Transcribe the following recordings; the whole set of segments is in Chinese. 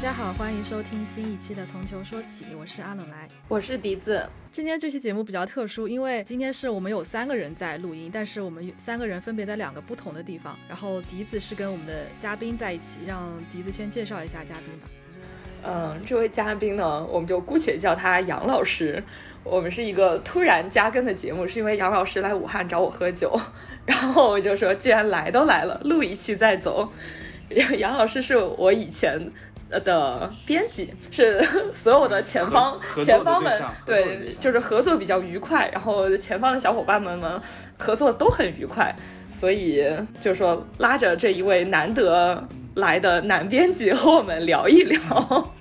家好，欢迎收听新一期的《从球说起》，我是阿冷来，我是笛子。今天这期节目比较特殊，因为今天是我们有三个人在录音，但是我们三个人分别在两个不同的地方。然后笛子是跟我们的嘉宾在一起，让笛子先介绍一下嘉宾吧。嗯，这位嘉宾呢，我们就姑且叫他杨老师。我们是一个突然加更的节目，是因为杨老师来武汉找我喝酒，然后我就说，既然来都来了，录一期再走。杨老师是我以前的编辑，是所有的前方前方们对，就是合作比较愉快，然后前方的小伙伴们们合作都很愉快，所以就是说拉着这一位难得来的男编辑和我们聊一聊。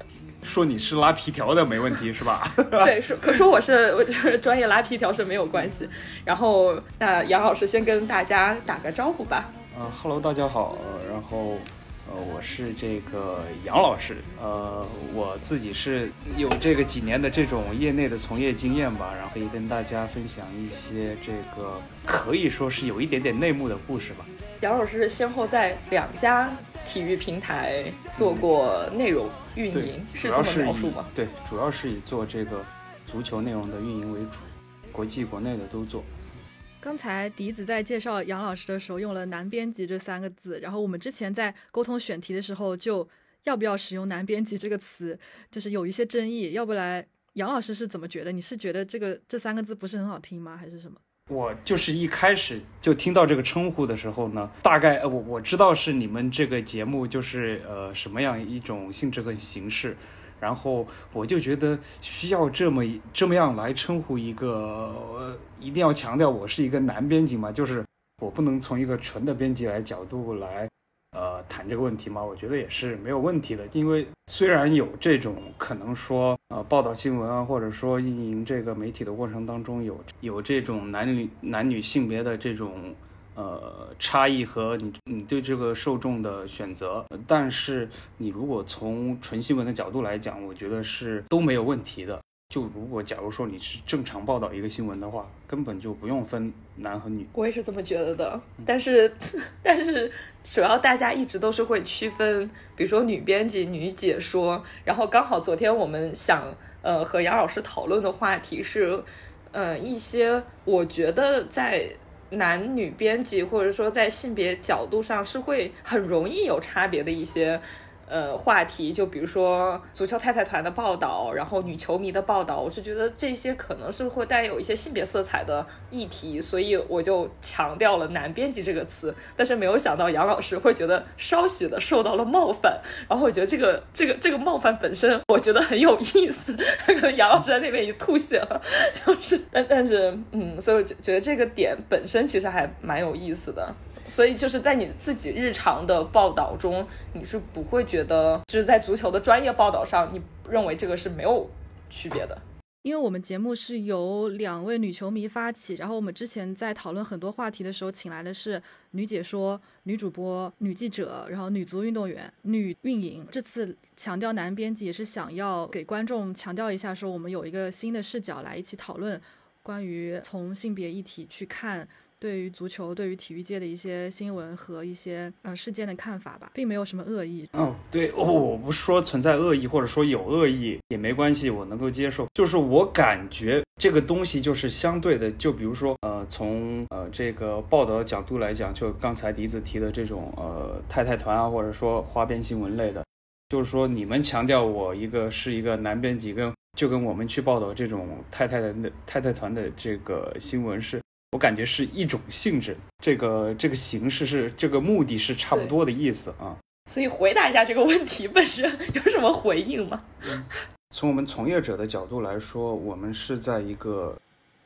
说你是拉皮条的没问题是吧？对，说可说我是我就是 专业拉皮条是没有关系。然后那杨老师先跟大家打个招呼吧。啊哈喽，大家好。然后呃，我是这个杨老师。呃，我自己是有这个几年的这种业内的从业经验吧，然后可以跟大家分享一些这个可以说是有一点点内幕的故事吧。杨老师先后在两家。体育平台做过内容运营，是这么描述吗？对，主要是以做这个足球内容的运营为主，国际国内的都做。刚才笛子在介绍杨老师的时候用了“男编辑”这三个字，然后我们之前在沟通选题的时候，就要不要使用“男编辑”这个词，就是有一些争议。要不来，杨老师是怎么觉得？你是觉得这个这三个字不是很好听吗？还是什么？我就是一开始就听到这个称呼的时候呢，大概我我知道是你们这个节目就是呃什么样一种性质和形式，然后我就觉得需要这么这么样来称呼一个，一定要强调我是一个男编辑嘛，就是我不能从一个纯的编辑来角度来。呃，谈这个问题嘛，我觉得也是没有问题的。因为虽然有这种可能说，呃，报道新闻啊，或者说运营这个媒体的过程当中有有这种男女男女性别的这种呃差异和你你对这个受众的选择，但是你如果从纯新闻的角度来讲，我觉得是都没有问题的。就如果假如说你是正常报道一个新闻的话，根本就不用分男和女。我也是这么觉得的，但是 但是主要大家一直都是会区分，比如说女编辑、女解说。然后刚好昨天我们想呃和杨老师讨论的话题是，呃一些我觉得在男女编辑或者说在性别角度上是会很容易有差别的一些。呃，话题就比如说足球太太团的报道，然后女球迷的报道，我是觉得这些可能是会带有一些性别色彩的议题，所以我就强调了“男编辑”这个词。但是没有想到杨老师会觉得稍许的受到了冒犯，然后我觉得这个这个这个冒犯本身我觉得很有意思。可能杨老师在那边已经吐血了，就是但但是嗯，所以我觉觉得这个点本身其实还蛮有意思的。所以就是在你自己日常的报道中，你是不会觉得，就是在足球的专业报道上，你认为这个是没有区别的。因为我们节目是由两位女球迷发起，然后我们之前在讨论很多话题的时候，请来的是女解说、女主播、女记者，然后女足运动员、女运营。这次强调男编辑，也是想要给观众强调一下，说我们有一个新的视角来一起讨论关于从性别议题去看。对于足球，对于体育界的一些新闻和一些呃事件的看法吧，并没有什么恶意。嗯，对，我不是说存在恶意，或者说有恶意也没关系，我能够接受。就是我感觉这个东西就是相对的，就比如说呃，从呃这个报道的角度来讲，就刚才笛子提的这种呃太太团啊，或者说花边新闻类的，就是说你们强调我一个是一个男编辑，跟就跟我们去报道这种太太的太太团的这个新闻是。我感觉是一种性质，这个这个形式是这个目的是差不多的意思啊。所以回答一下这个问题本身有什么回应吗？从我们从业者的角度来说，我们是在一个。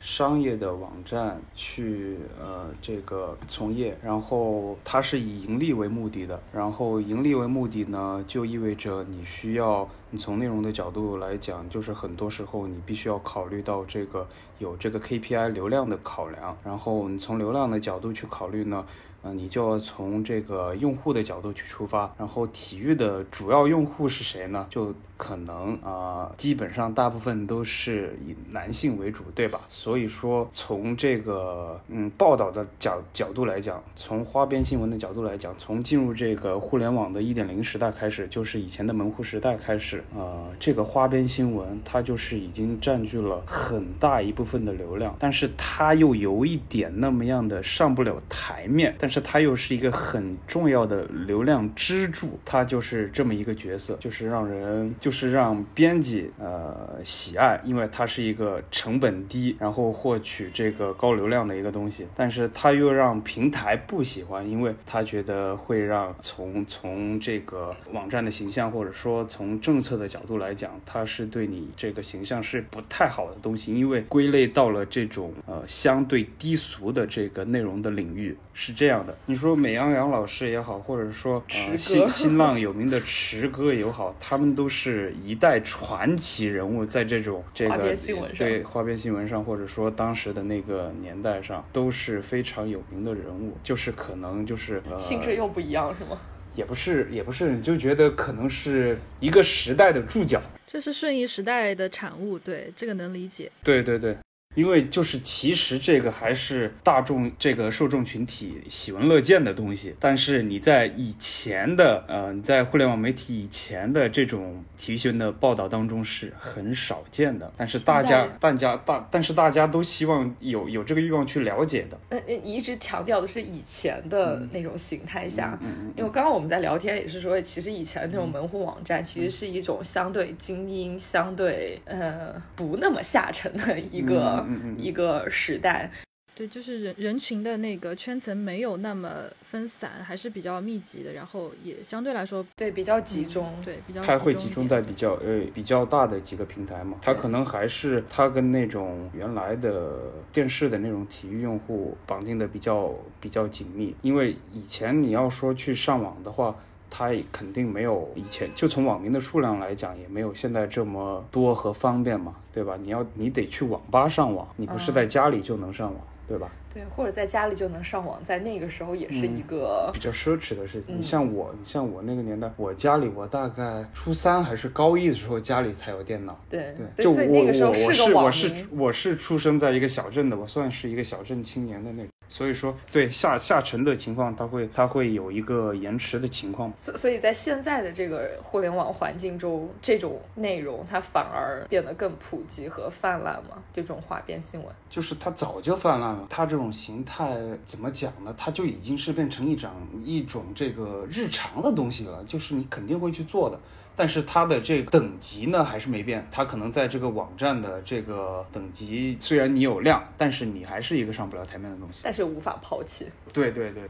商业的网站去呃这个从业，然后它是以盈利为目的的，然后盈利为目的呢，就意味着你需要你从内容的角度来讲，就是很多时候你必须要考虑到这个有这个 KPI 流量的考量，然后你从流量的角度去考虑呢，呃，你就要从这个用户的角度去出发。然后体育的主要用户是谁呢？就可能啊，基本上大部分都是以男性为主，对吧？所以说，从这个嗯报道的角角度来讲，从花边新闻的角度来讲，从进入这个互联网的一点零时代开始，就是以前的门户时代开始，呃，这个花边新闻它就是已经占据了很大一部分的流量，但是它又有一点那么样的上不了台面，但是它又是一个很重要的流量支柱，它就是这么一个角色，就是让人就。是是让编辑呃喜爱，因为它是一个成本低，然后获取这个高流量的一个东西。但是它又让平台不喜欢，因为他觉得会让从从这个网站的形象，或者说从政策的角度来讲，它是对你这个形象是不太好的东西，因为归类到了这种呃相对低俗的这个内容的领域是这样的。你说美羊羊老师也好，或者说呃新新浪有名的池哥也好，他们都是。一代传奇人物，在这种这个对花边新闻上，或者说当时的那个年代上，都是非常有名的人物。就是可能就是性质又不一样，是吗？也不是，也不是，你就觉得可能是一个时代的注脚。这是顺应时代的产物，对这个能理解。对对对。因为就是其实这个还是大众这个受众群体喜闻乐见的东西，但是你在以前的呃你在互联网媒体以前的这种体育新闻的报道当中是很少见的，但是大家大家大但是大家都希望有有这个欲望去了解的。呃，你一直强调的是以前的那种形态下，因为刚刚我们在聊天也是说，其实以前那种门户网站其实是一种相对精英、相对呃不那么下沉的一个。一个时代，对，就是人人群的那个圈层没有那么分散，还是比较密集的，然后也相对来说对比较集中，对比较。它会集中在比较呃比较大的几个平台嘛？它可能还是它跟那种原来的电视的那种体育用户绑定的比较比较紧密，因为以前你要说去上网的话。它肯定没有以前，就从网民的数量来讲，也没有现在这么多和方便嘛，对吧？你要你得去网吧上网，你不是在家里就能上网，对吧？对，或者在家里就能上网，在那个时候也是一个比较奢侈的事情。你像我，你像我那个年代，我家里我大概初三还是高一的时候，家里才有电脑。对对，就我我我是我是我是出生在一个小镇的，我算是一个小镇青年的那。所以说，对下下沉的情况，它会它会有一个延迟的情况。所所以在现在的这个互联网环境中，这种内容它反而变得更普及和泛滥嘛？这种花边新闻，就是它早就泛滥了。它这种形态怎么讲呢？它就已经是变成一种一种这个日常的东西了，就是你肯定会去做的。但是它的这个等级呢还是没变，它可能在这个网站的这个等级，虽然你有量，但是你还是一个上不了台面的东西。但是无法抛弃。对对对，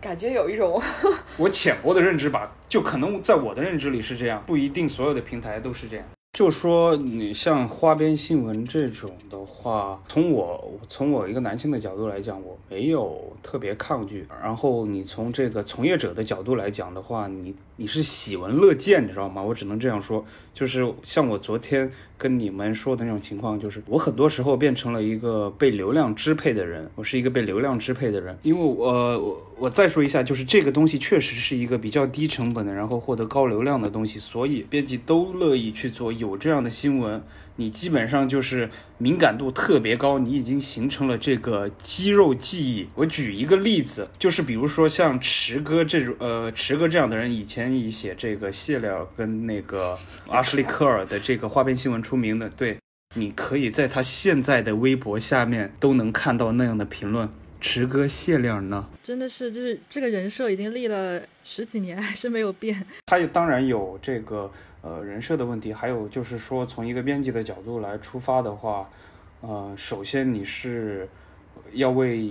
感觉有一种我浅薄的认知吧，就可能在我的认知里是这样，不一定所有的平台都是这样。就说你像花边新闻这种的话，从我从我一个男性的角度来讲，我没有特别抗拒。然后你从这个从业者的角度来讲的话，你你是喜闻乐见，你知道吗？我只能这样说。就是像我昨天跟你们说的那种情况，就是我很多时候变成了一个被流量支配的人，我是一个被流量支配的人。因为我我我再说一下，就是这个东西确实是一个比较低成本的，然后获得高流量的东西，所以编辑都乐意去做。有这样的新闻。你基本上就是敏感度特别高，你已经形成了这个肌肉记忆。我举一个例子，就是比如说像池哥这种，呃，池哥这样的人，以前以写这个谢了跟那个阿什利科尔的这个花边新闻出名的。对，你可以在他现在的微博下面都能看到那样的评论。池哥谢料呢？真的是，就是这个人设已经立了十几年，还是没有变。他当然有这个。呃，人设的问题，还有就是说，从一个编辑的角度来出发的话，呃，首先你是要为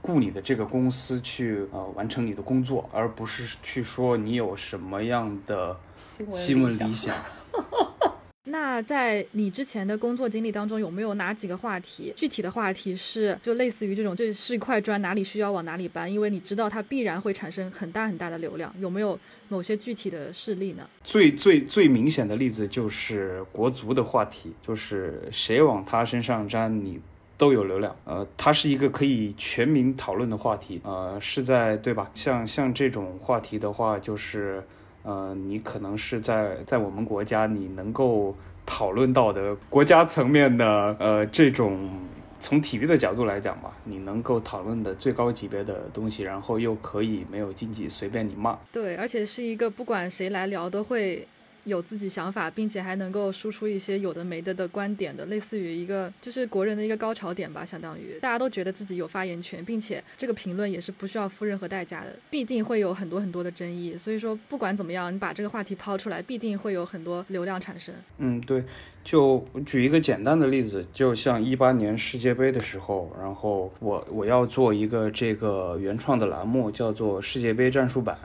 雇你的这个公司去呃完成你的工作，而不是去说你有什么样的新闻理想。那在你之前的工作经历当中，有没有哪几个话题？具体的话题是就类似于这种，这是一块砖，哪里需要往哪里搬，因为你知道它必然会产生很大很大的流量。有没有某些具体的事例呢？最最最明显的例子就是国足的话题，就是谁往他身上粘，你都有流量。呃，它是一个可以全民讨论的话题。呃，是在对吧？像像这种话题的话，就是呃，你可能是在在我们国家你能够讨论到的国家层面的呃这种。从体育的角度来讲吧，你能够讨论的最高级别的东西，然后又可以没有禁忌，随便你骂。对，而且是一个不管谁来聊都会。有自己想法，并且还能够输出一些有的没的的观点的，类似于一个就是国人的一个高潮点吧，相当于大家都觉得自己有发言权，并且这个评论也是不需要付任何代价的，必定会有很多很多的争议。所以说，不管怎么样，你把这个话题抛出来，必定会有很多流量产生。嗯，对，就举一个简单的例子，就像一八年世界杯的时候，然后我我要做一个这个原创的栏目，叫做世界杯战术版。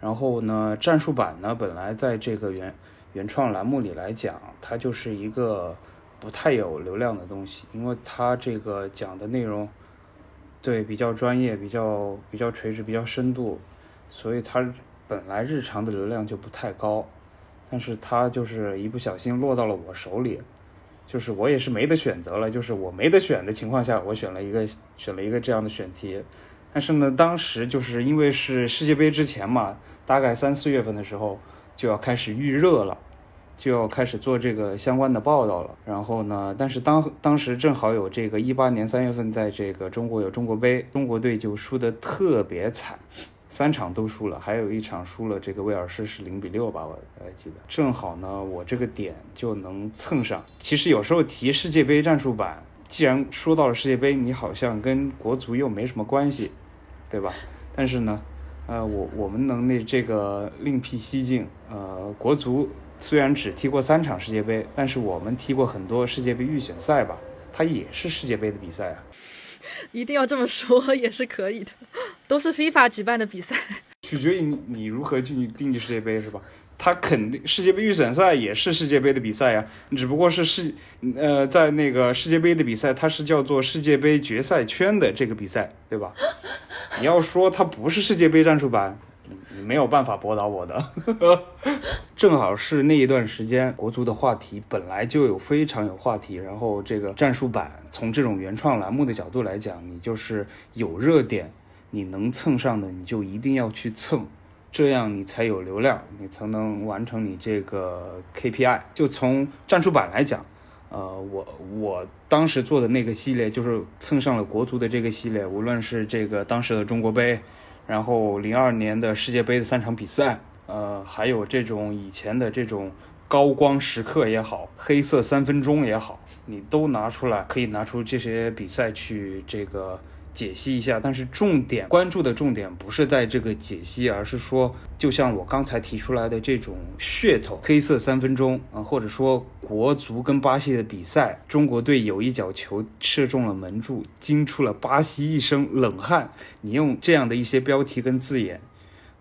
然后呢，战术版呢，本来在这个原原创栏目里来讲，它就是一个不太有流量的东西，因为它这个讲的内容，对比较专业、比较比较垂直、比较深度，所以它本来日常的流量就不太高。但是它就是一不小心落到了我手里，就是我也是没得选择了，就是我没得选的情况下，我选了一个选了一个这样的选题。但是呢，当时就是因为是世界杯之前嘛，大概三四月份的时候就要开始预热了，就要开始做这个相关的报道了。然后呢，但是当当时正好有这个一八年三月份，在这个中国有中国杯，中国队就输得特别惨，三场都输了，还有一场输了这个威尔士是零比六吧，我还记得。正好呢，我这个点就能蹭上。其实有时候提世界杯战术版。既然说到了世界杯，你好像跟国足又没什么关系，对吧？但是呢，呃，我我们能那这个另辟蹊径，呃，国足虽然只踢过三场世界杯，但是我们踢过很多世界杯预选赛吧？它也是世界杯的比赛啊。一定要这么说也是可以的，都是 FIFA 举办的比赛。取决于你你如何去定义世界杯，是吧？他肯定世界杯预选赛也是世界杯的比赛呀，只不过是世呃在那个世界杯的比赛，它是叫做世界杯决赛圈的这个比赛，对吧？你要说它不是世界杯战术版，你没有办法驳倒我的。正好是那一段时间，国足的话题本来就有非常有话题，然后这个战术版从这种原创栏目的角度来讲，你就是有热点，你能蹭上的你就一定要去蹭。这样你才有流量，你才能完成你这个 KPI。就从战术版来讲，呃，我我当时做的那个系列就是蹭上了国足的这个系列，无论是这个当时的中国杯，然后零二年的世界杯的三场比赛，呃，还有这种以前的这种高光时刻也好，黑色三分钟也好，你都拿出来，可以拿出这些比赛去这个。解析一下，但是重点关注的重点不是在这个解析，而是说，就像我刚才提出来的这种噱头，黑色三分钟啊，或者说国足跟巴西的比赛，中国队有一脚球射中了门柱，惊出了巴西一身冷汗。你用这样的一些标题跟字眼。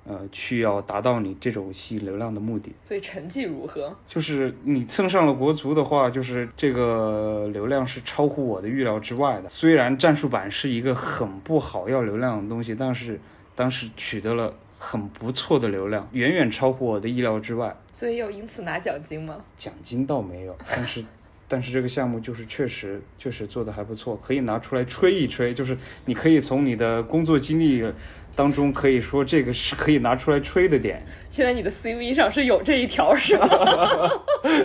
呃，去要达到你这种吸引流量的目的，所以成绩如何？就是你蹭上了国足的话，就是这个流量是超乎我的预料之外的。虽然战术版是一个很不好要流量的东西，但是当时取得了很不错的流量，远远超乎我的意料之外。所以有因此拿奖金吗？奖金倒没有，但是 但是这个项目就是确实确实做的还不错，可以拿出来吹一吹。就是你可以从你的工作经历。当中可以说这个是可以拿出来吹的点。现在你的 CV 上是有这一条是吗？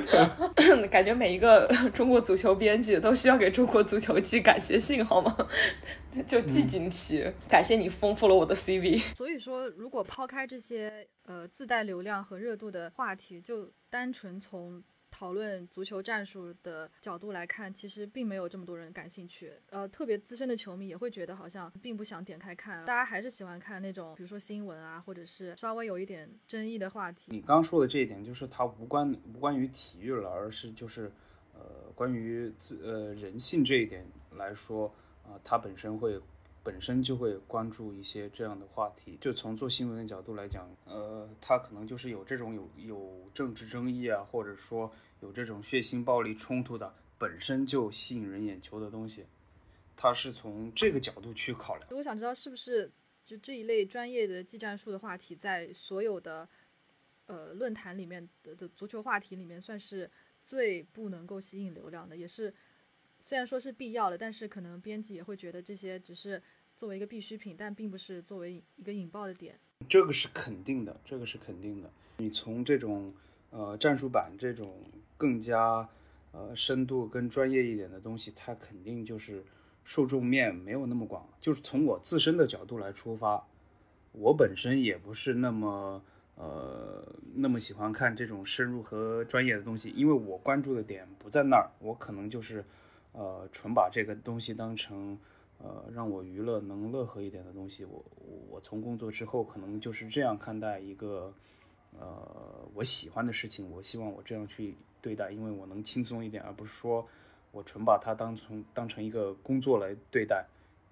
感觉每一个中国足球编辑都需要给中国足球寄感谢信，好吗？就寄锦旗，感谢你丰富了我的 CV。所以说，如果抛开这些呃自带流量和热度的话题，就单纯从。讨论足球战术的角度来看，其实并没有这么多人感兴趣。呃，特别资深的球迷也会觉得好像并不想点开看，大家还是喜欢看那种，比如说新闻啊，或者是稍微有一点争议的话题。你刚说的这一点，就是它无关无关于体育了，而是就是呃关于自呃人性这一点来说啊，它本身会。本身就会关注一些这样的话题，就从做新闻的角度来讲，呃，他可能就是有这种有有政治争议啊，或者说有这种血腥暴力冲突的，本身就吸引人眼球的东西，他是从这个角度去考量。我想知道是不是就这一类专业的技战术的话题，在所有的呃论坛里面的的足球话题里面，算是最不能够吸引流量的，也是。虽然说是必要的，但是可能编辑也会觉得这些只是作为一个必需品，但并不是作为一个引爆的点。这个是肯定的，这个是肯定的。你从这种呃战术版这种更加呃深度跟专业一点的东西，它肯定就是受众面没有那么广。就是从我自身的角度来出发，我本身也不是那么呃那么喜欢看这种深入和专业的东西，因为我关注的点不在那儿，我可能就是呃纯把这个东西当成。呃，让我娱乐能乐呵一点的东西，我我从工作之后可能就是这样看待一个，呃，我喜欢的事情，我希望我这样去对待，因为我能轻松一点，而不是说我纯把它当成当成一个工作来对待，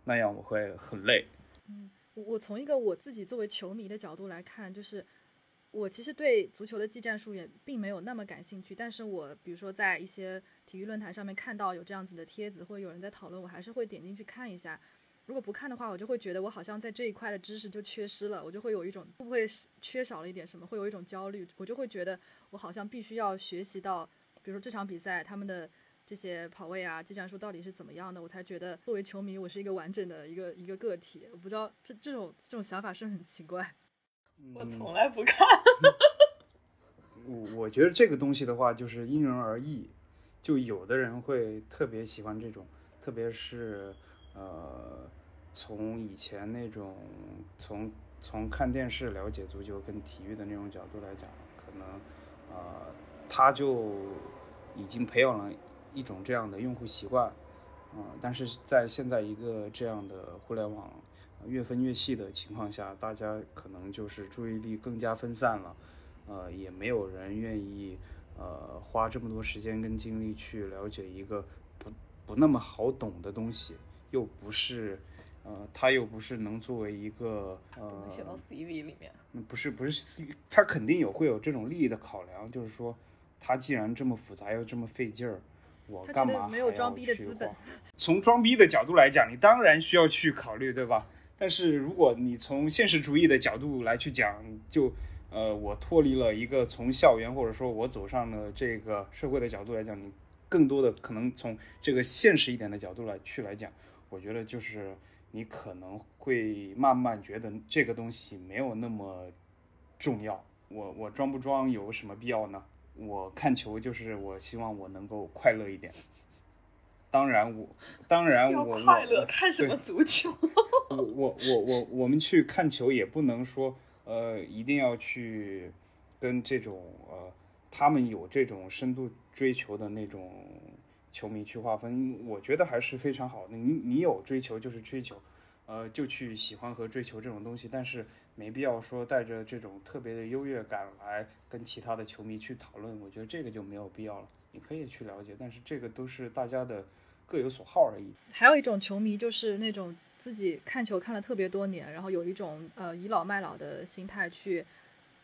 那样我会很累。嗯，我从一个我自己作为球迷的角度来看，就是。我其实对足球的技战术也并没有那么感兴趣，但是我比如说在一些体育论坛上面看到有这样子的帖子，或者有人在讨论，我还是会点进去看一下。如果不看的话，我就会觉得我好像在这一块的知识就缺失了，我就会有一种会不会缺少了一点什么，会有一种焦虑，我就会觉得我好像必须要学习到，比如说这场比赛他们的这些跑位啊、技战术到底是怎么样的，我才觉得作为球迷我是一个完整的一个一个个体。我不知道这这种这种想法是很奇怪。我从来不看。我我觉得这个东西的话，就是因人而异。就有的人会特别喜欢这种，特别是呃，从以前那种从从看电视了解足球跟体育的那种角度来讲，可能呃，他就已经培养了一种这样的用户习惯。嗯，但是在现在一个这样的互联网。越分越细的情况下，大家可能就是注意力更加分散了，呃，也没有人愿意呃花这么多时间跟精力去了解一个不不那么好懂的东西，又不是呃，它又不是能作为一个呃写到 CV 里面，不是不是，它肯定有会有这种利益的考量，就是说，它既然这么复杂又这么费劲儿，我干嘛没有装逼的资本？从装逼的角度来讲，你当然需要去考虑，对吧？但是如果你从现实主义的角度来去讲，就呃，我脱离了一个从校园或者说我走上了这个社会的角度来讲，你更多的可能从这个现实一点的角度来去来讲，我觉得就是你可能会慢慢觉得这个东西没有那么重要。我我装不装有什么必要呢？我看球就是我希望我能够快乐一点。当然我，当然我快乐看什么足球？我我我我我们去看球也不能说呃一定要去跟这种呃他们有这种深度追求的那种球迷去划分。我觉得还是非常好的。你你有追求就是追求，呃就去喜欢和追求这种东西，但是没必要说带着这种特别的优越感来跟其他的球迷去讨论。我觉得这个就没有必要了。你可以去了解，但是这个都是大家的。各有所好而已。还有一种球迷，就是那种自己看球看了特别多年，然后有一种呃倚老卖老的心态去，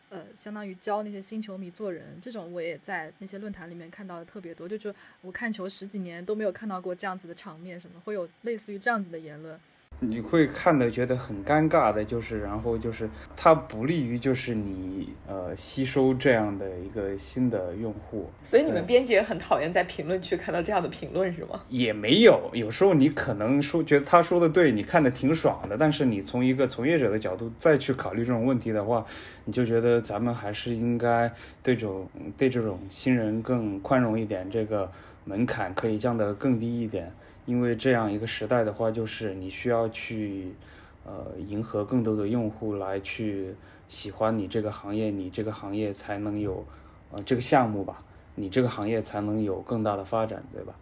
呃，相当于教那些新球迷做人。这种我也在那些论坛里面看到的特别多，就是我看球十几年都没有看到过这样子的场面，什么会有类似于这样子的言论。你会看的觉得很尴尬的，就是然后就是它不利于就是你呃吸收这样的一个新的用户，所以你们编辑也很讨厌在评论区看到这样的评论是吗？也没有，有时候你可能说觉得他说的对，你看的挺爽的，但是你从一个从业者的角度再去考虑这种问题的话，你就觉得咱们还是应该对这种对这种新人更宽容一点，这个门槛可以降得更低一点。因为这样一个时代的话，就是你需要去，呃，迎合更多的用户来去喜欢你这个行业，你这个行业才能有，呃，这个项目吧，你这个行业才能有更大的发展，对吧？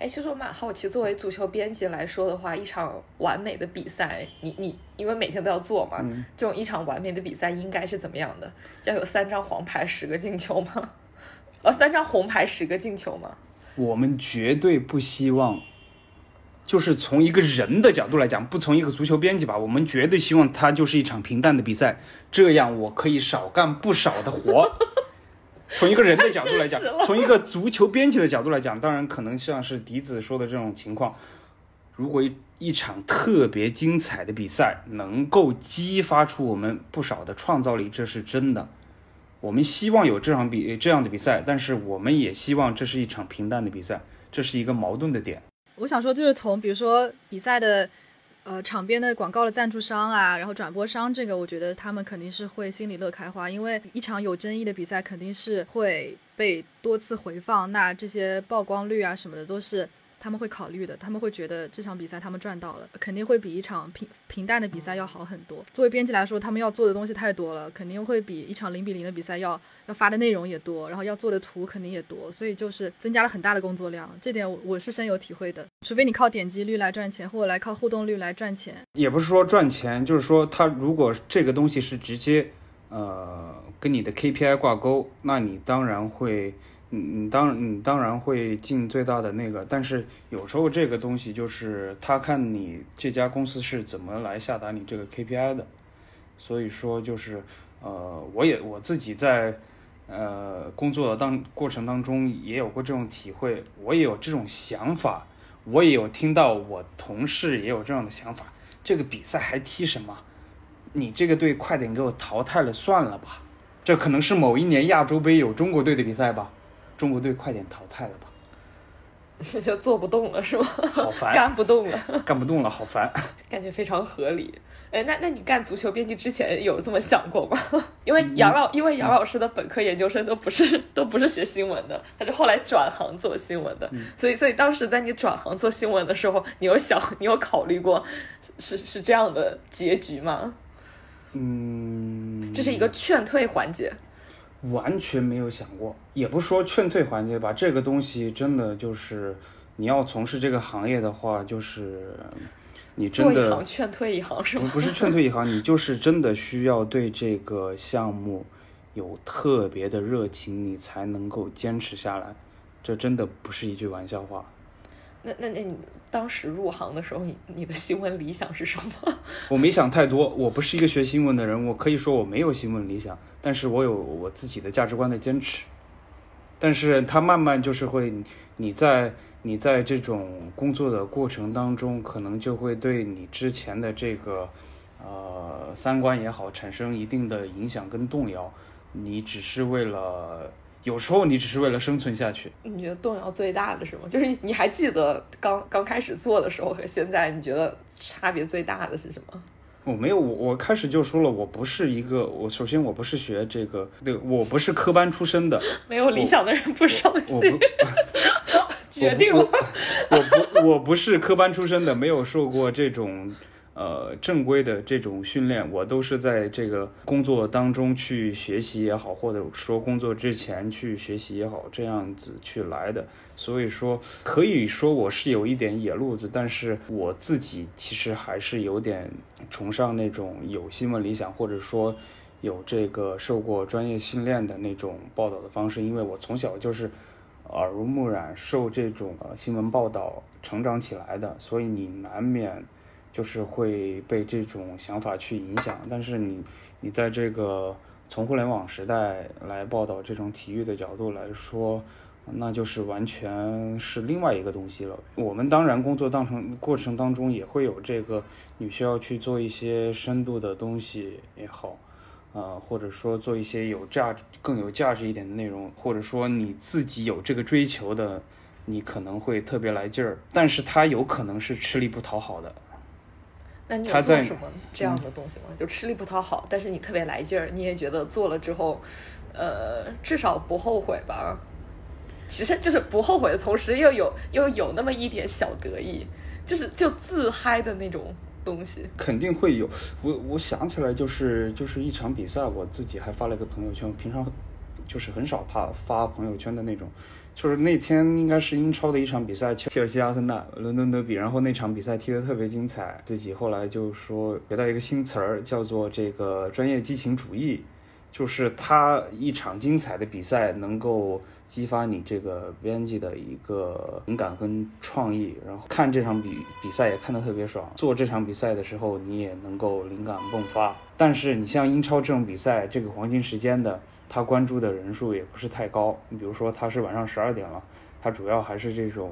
哎，其实我蛮好奇，作为足球编辑来说的话，一场完美的比赛，你你因为每天都要做嘛，这种一场完美的比赛应该是怎么样的？要有三张黄牌，十个进球吗？呃，三张红牌，十个进球吗？我们绝对不希望。就是从一个人的角度来讲，不从一个足球编辑吧，我们绝对希望它就是一场平淡的比赛，这样我可以少干不少的活。从一个人的角度来讲，从一个足球编辑的角度来讲，当然可能像是笛子说的这种情况，如果一一场特别精彩的比赛能够激发出我们不少的创造力，这是真的。我们希望有这场比这样的比赛，但是我们也希望这是一场平淡的比赛。这是一个矛盾的点。我想说，就是从比如说比赛的，呃，场边的广告的赞助商啊，然后转播商，这个我觉得他们肯定是会心里乐开花，因为一场有争议的比赛肯定是会被多次回放，那这些曝光率啊什么的都是。他们会考虑的，他们会觉得这场比赛他们赚到了，肯定会比一场平平淡的比赛要好很多。作为编辑来说，他们要做的东西太多了，肯定会比一场零比零的比赛要要发的内容也多，然后要做的图肯定也多，所以就是增加了很大的工作量。这点我我是深有体会的。除非你靠点击率来赚钱，或者来靠互动率来赚钱，也不是说赚钱，就是说他如果这个东西是直接呃跟你的 KPI 挂钩，那你当然会。你当你当然会尽最大的那个，但是有时候这个东西就是他看你这家公司是怎么来下达你这个 KPI 的，所以说就是呃，我也我自己在呃工作的当过程当中也有过这种体会，我也有这种想法，我也有听到我同事也有这样的想法，这个比赛还踢什么？你这个队快点给我淘汰了算了吧，这可能是某一年亚洲杯有中国队的比赛吧。中国队快点淘汰了吧，就做不动了是吗？好烦，干不动了，干不动了，好烦。感觉非常合理。哎，那那你干足球编辑之前有这么想过吗？因为杨老，因为杨老师的本科、研究生都不是都不是学新闻的，他是后来转行做新闻的。所以，所以当时在你转行做新闻的时候，你有想，你有考虑过是是这样的结局吗？嗯，这是一个劝退环节。完全没有想过，也不说劝退环节吧。这个东西真的就是，你要从事这个行业的话，就是你真的做一行劝退一行是吗？不是劝退一行，你就是真的需要对这个项目有特别的热情，你才能够坚持下来。这真的不是一句玩笑话。那那那你当时入行的时候，你你的新闻理想是什么？我没想太多，我不是一个学新闻的人，我可以说我没有新闻理想，但是我有我自己的价值观的坚持。但是它慢慢就是会，你在你在这种工作的过程当中，可能就会对你之前的这个呃三观也好，产生一定的影响跟动摇。你只是为了。有时候你只是为了生存下去。你觉得动摇最大的是什么？就是你还记得刚刚开始做的时候和现在，你觉得差别最大的是什么？我没有，我我开始就说了，我不是一个，我首先我不是学这个，对我不是科班出身的。没有理想的人不伤心。决定了。我不，我不是科班出身的，没有受过这种。呃，正规的这种训练，我都是在这个工作当中去学习也好，或者说工作之前去学习也好，这样子去来的。所以说，可以说我是有一点野路子，但是我自己其实还是有点崇尚那种有新闻理想，或者说有这个受过专业训练的那种报道的方式，因为我从小就是耳濡目染，受这种呃新闻报道成长起来的，所以你难免。就是会被这种想法去影响，但是你，你在这个从互联网时代来报道这种体育的角度来说，那就是完全是另外一个东西了。我们当然工作当成过程当中也会有这个，你需要去做一些深度的东西也好，呃，或者说做一些有价值更有价值一点的内容，或者说你自己有这个追求的，你可能会特别来劲儿，但是它有可能是吃力不讨好的。那你有做什么这样的东西吗？就吃力不讨好，但是你特别来劲儿，你也觉得做了之后，呃，至少不后悔吧？其实就是不后悔的同时，又有又有那么一点小得意，就是就自嗨的那种东西。肯定会有。我我想起来，就是就是一场比赛，我自己还发了一个朋友圈。平常就是很少发发朋友圈的那种。就是那天应该是英超的一场比赛，切尔西阿森纳伦敦德比，然后那场比赛踢得特别精彩。自己后来就说学到一个新词儿，叫做这个专业激情主义，就是他一场精彩的比赛能够激发你这个编辑的一个灵感跟创意，然后看这场比比赛也看得特别爽。做这场比赛的时候你也能够灵感迸发。但是你像英超这种比赛，这个黄金时间的。他关注的人数也不是太高，你比如说他是晚上十二点了，他主要还是这种，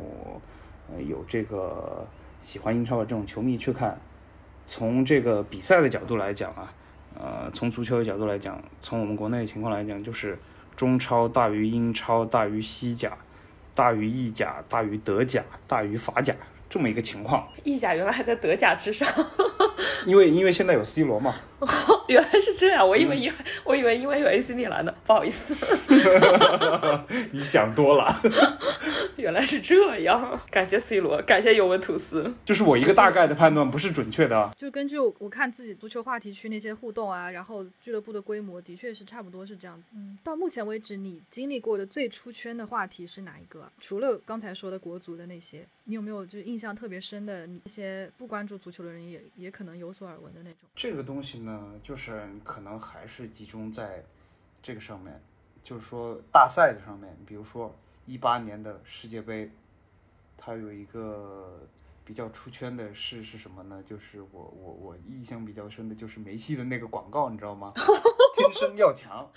呃，有这个喜欢英超的这种球迷去看。从这个比赛的角度来讲啊，呃，从足球的角度来讲，从我们国内的情况来讲，就是中超大于英超大于西甲，大于意甲，大于德甲，大于法甲这么一个情况。意甲原来还在德甲之上，因为因为现在有 C 罗嘛，原来是这样，我以为因、我以为因为有 AC 米兰的，不好意思，你想多了。原来是这样，感谢 C 罗，感谢尤文图斯。就是我一个大概的判断，不是准确的啊。就根据我我看自己足球话题区那些互动啊，然后俱乐部的规模的确是差不多是这样子。嗯，到目前为止，你经历过的最出圈的话题是哪一个？除了刚才说的国足的那些，你有没有就是印象特别深的？你一些不关注足球的人也也可能有所耳闻的那种。这个东西呢，嗯就是可能还是集中在这个上面，就是说大赛的上面，比如说一八年的世界杯，它有一个比较出圈的事是什么呢？就是我我我印象比较深的就是梅西的那个广告，你知道吗？天生要强，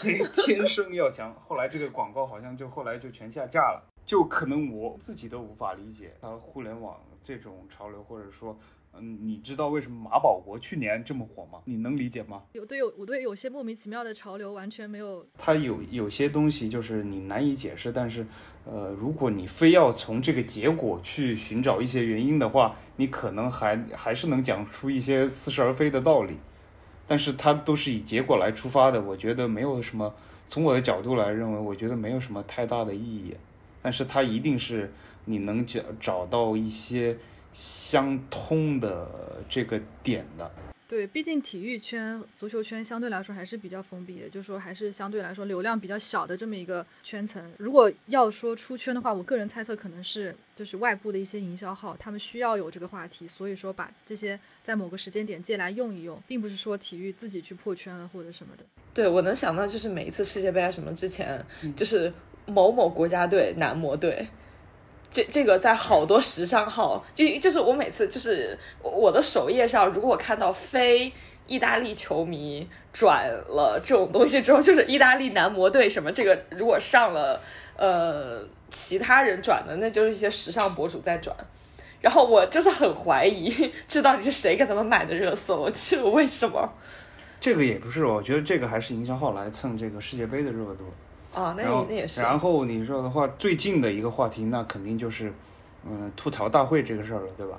对，天生要强。后来这个广告好像就后来就全下架了，就可能我自己都无法理解它互联网这种潮流，或者说。嗯，你知道为什么马保国去年这么火吗？你能理解吗？有对有我对有些莫名其妙的潮流完全没有。它有有些东西就是你难以解释，但是，呃，如果你非要从这个结果去寻找一些原因的话，你可能还还是能讲出一些似是而非的道理。但是它都是以结果来出发的，我觉得没有什么。从我的角度来认为，我觉得没有什么太大的意义。但是它一定是你能找找到一些。相通的这个点的，对，毕竟体育圈、足球圈相对来说还是比较封闭的，就是说还是相对来说流量比较小的这么一个圈层。如果要说出圈的话，我个人猜测可能是就是外部的一些营销号，他们需要有这个话题，所以说把这些在某个时间点借来用一用，并不是说体育自己去破圈了或者什么的。对我能想到就是每一次世界杯啊什么之前，就是某某国家队男模队。这这个在好多时尚号，就就是我每次就是我的首页上，如果我看到非意大利球迷转了这种东西之后，就是意大利男模队什么这个，如果上了呃其他人转的，那就是一些时尚博主在转，然后我就是很怀疑这到底是谁给他们买的热搜，这为什么？这个也不是，我觉得这个还是营销号来蹭这个世界杯的热度。啊，那那也是。然后你说的话，最近的一个话题，那肯定就是，嗯，吐槽大会这个事儿了，对吧？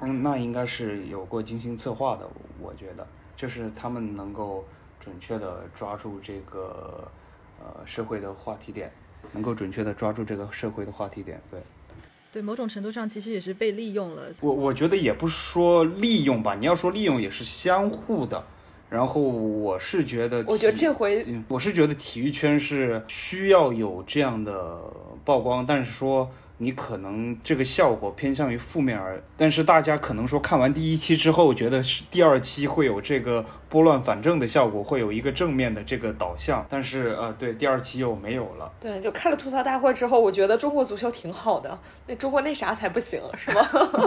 嗯，那应该是有过精心策划的，我觉得，就是他们能够准确的抓住这个呃社会的话题点，能够准确的抓住这个社会的话题点，对。对，某种程度上其实也是被利用了。我我觉得也不说利用吧，你要说利用也是相互的。然后我是觉得，我觉得这回，我是觉得体育圈是需要有这样的曝光，但是说。你可能这个效果偏向于负面而，但是大家可能说看完第一期之后，觉得是第二期会有这个拨乱反正的效果，会有一个正面的这个导向。但是呃，对，第二期又没有了。对，就看了吐槽大会之后，我觉得中国足球挺好的，那中国那啥才不行，是吗？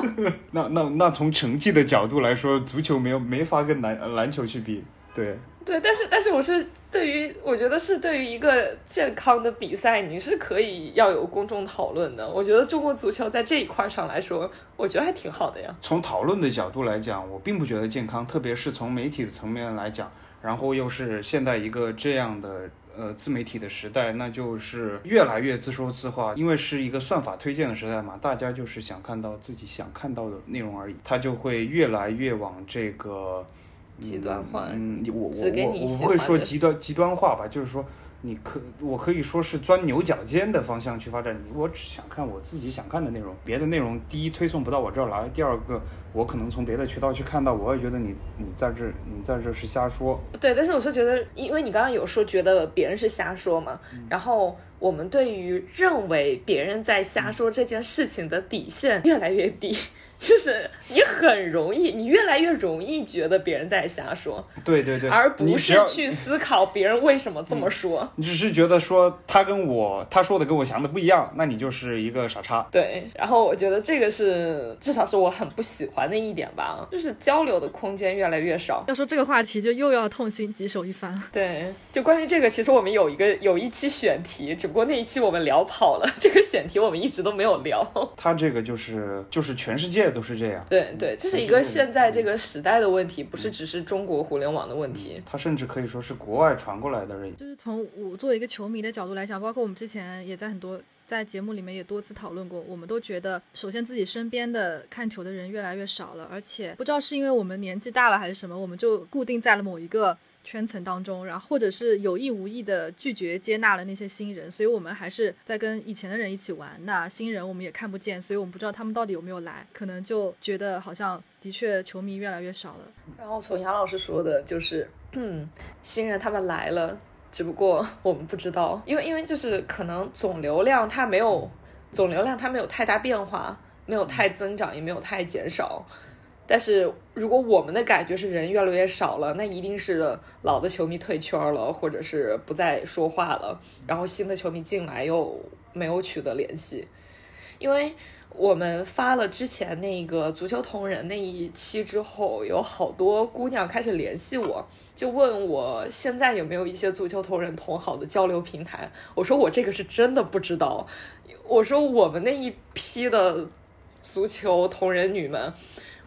那那那从成绩的角度来说，足球没有没法跟篮篮球去比，对。对，但是但是我是对于我觉得是对于一个健康的比赛，你是可以要有公众讨论的。我觉得中国足球在这一块上来说，我觉得还挺好的呀。从讨论的角度来讲，我并不觉得健康，特别是从媒体的层面来讲，然后又是现在一个这样的呃自媒体的时代，那就是越来越自说自话，因为是一个算法推荐的时代嘛，大家就是想看到自己想看到的内容而已，它就会越来越往这个。极端化，嗯，我我我我不会说极端极端化吧，就是说，你可我可以说是钻牛角尖的方向去发展。我只想看我自己想看的内容，别的内容第一推送不到我这儿来，第二个我可能从别的渠道去看到，我也觉得你你在这你在这是瞎说。对，但是我是觉得，因为你刚刚有说觉得别人是瞎说嘛，然后我们对于认为别人在瞎说这件事情的底线越来越低。就是你很容易，你越来越容易觉得别人在瞎说，对对对，而不是去思考别人为什么这么说。你只是觉得说他跟我他说的跟我想的不一样，那你就是一个傻叉。对，然后我觉得这个是至少是我很不喜欢的一点吧，就是交流的空间越来越少。要说这个话题，就又要痛心疾首一番。对，就关于这个，其实我们有一个有一期选题，只不过那一期我们聊跑了，这个选题我们一直都没有聊。他这个就是就是全世界。界都是这样。对对，这是一个现在这个时代的问题，不是只是中国互联网的问题。它甚至可以说是国外传过来的人。就是从我作为一个球迷的角度来讲，包括我们之前也在很多在节目里面也多次讨论过，我们都觉得，首先自己身边的看球的人越来越少了，而且不知道是因为我们年纪大了还是什么，我们就固定在了某一个。圈层当中，然后或者是有意无意的拒绝接纳了那些新人，所以我们还是在跟以前的人一起玩。那新人我们也看不见，所以我们不知道他们到底有没有来，可能就觉得好像的确球迷越来越少了。然后从杨老师说的就是，嗯，新人他们来了，只不过我们不知道，因为因为就是可能总流量它没有总流量它没有太大变化，没有太增长，也没有太减少。但是如果我们的感觉是人越来越少了，那一定是老的球迷退圈了，或者是不再说话了，然后新的球迷进来又没有取得联系。因为我们发了之前那个足球同人那一期之后，有好多姑娘开始联系我，就问我现在有没有一些足球同人同好的交流平台。我说我这个是真的不知道。我说我们那一批的足球同人女们。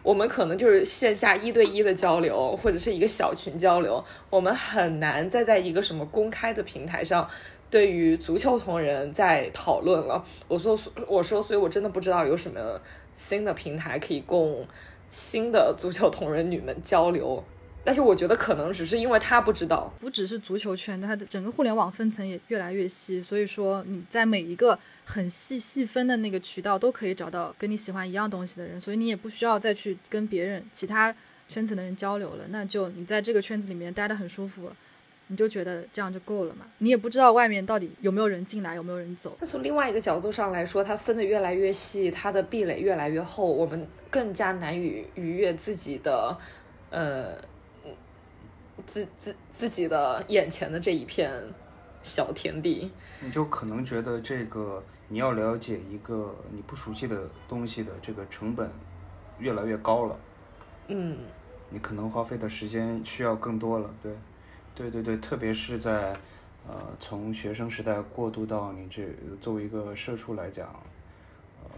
我们可能就是线下一对一的交流，或者是一个小群交流，我们很难再在一个什么公开的平台上，对于足球同仁在讨论了。我说，我说，所以我真的不知道有什么新的平台可以供新的足球同仁女们交流。但是我觉得可能只是因为他不知道，不只是足球圈，它的整个互联网分层也越来越细，所以说你在每一个很细细分的那个渠道都可以找到跟你喜欢一样东西的人，所以你也不需要再去跟别人其他圈层的人交流了，那就你在这个圈子里面待得很舒服，你就觉得这样就够了嘛？你也不知道外面到底有没有人进来，有没有人走。那从另外一个角度上来说，它分得越来越细，它的壁垒越来越厚，我们更加难以逾越自己的，呃。自自自己的眼前的这一片小天地，你就可能觉得这个你要了解一个你不熟悉的东西的这个成本越来越高了。嗯，你可能花费的时间需要更多了。对，对对对，特别是在呃从学生时代过渡到你这作为一个社畜来讲，呃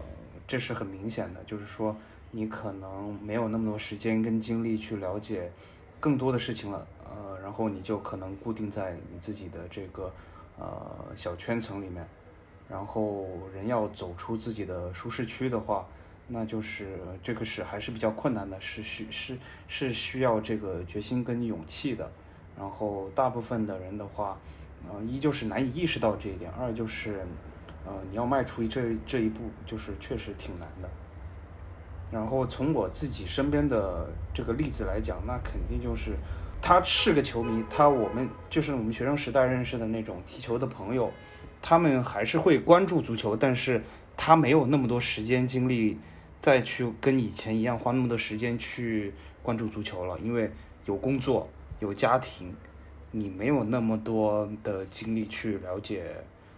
这是很明显的，就是说你可能没有那么多时间跟精力去了解。更多的事情了，呃，然后你就可能固定在你自己的这个呃小圈层里面，然后人要走出自己的舒适区的话，那就是这个是还是比较困难的，是需是是需要这个决心跟勇气的。然后大部分的人的话，呃，一就是难以意识到这一点，二就是呃你要迈出这这一步，就是确实挺难的。然后从我自己身边的这个例子来讲，那肯定就是他是个球迷，他我们就是我们学生时代认识的那种踢球的朋友，他们还是会关注足球，但是他没有那么多时间精力再去跟以前一样花那么多时间去关注足球了，因为有工作有家庭，你没有那么多的精力去了解，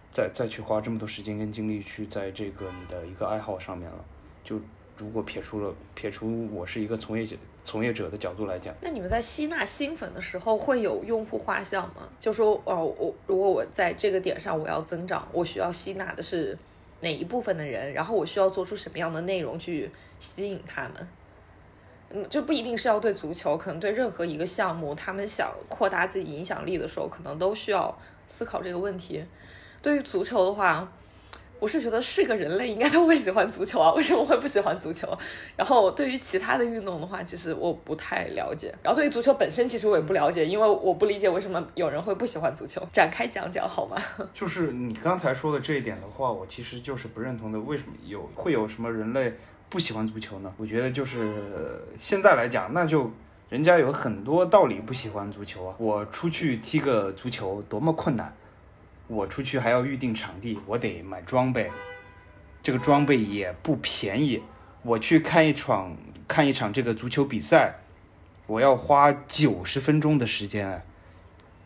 再再去花这么多时间跟精力去在这个你的一个爱好上面了，就。如果撇出了撇出我是一个从业者从业者的角度来讲，那你们在吸纳新粉的时候会有用户画像吗？就说哦，我如果我在这个点上我要增长，我需要吸纳的是哪一部分的人，然后我需要做出什么样的内容去吸引他们？嗯，就不一定是要对足球，可能对任何一个项目，他们想扩大自己影响力的时候，可能都需要思考这个问题。对于足球的话。我是觉得是个人类应该都会喜欢足球啊，为什么会不喜欢足球？然后对于其他的运动的话，其实我不太了解。然后对于足球本身，其实我也不了解，因为我不理解为什么有人会不喜欢足球。展开讲讲好吗？就是你刚才说的这一点的话，我其实就是不认同的。为什么有会有什么人类不喜欢足球呢？我觉得就是现在来讲，那就人家有很多道理不喜欢足球啊。我出去踢个足球多么困难。我出去还要预定场地，我得买装备，这个装备也不便宜。我去看一场看一场这个足球比赛，我要花九十分钟的时间。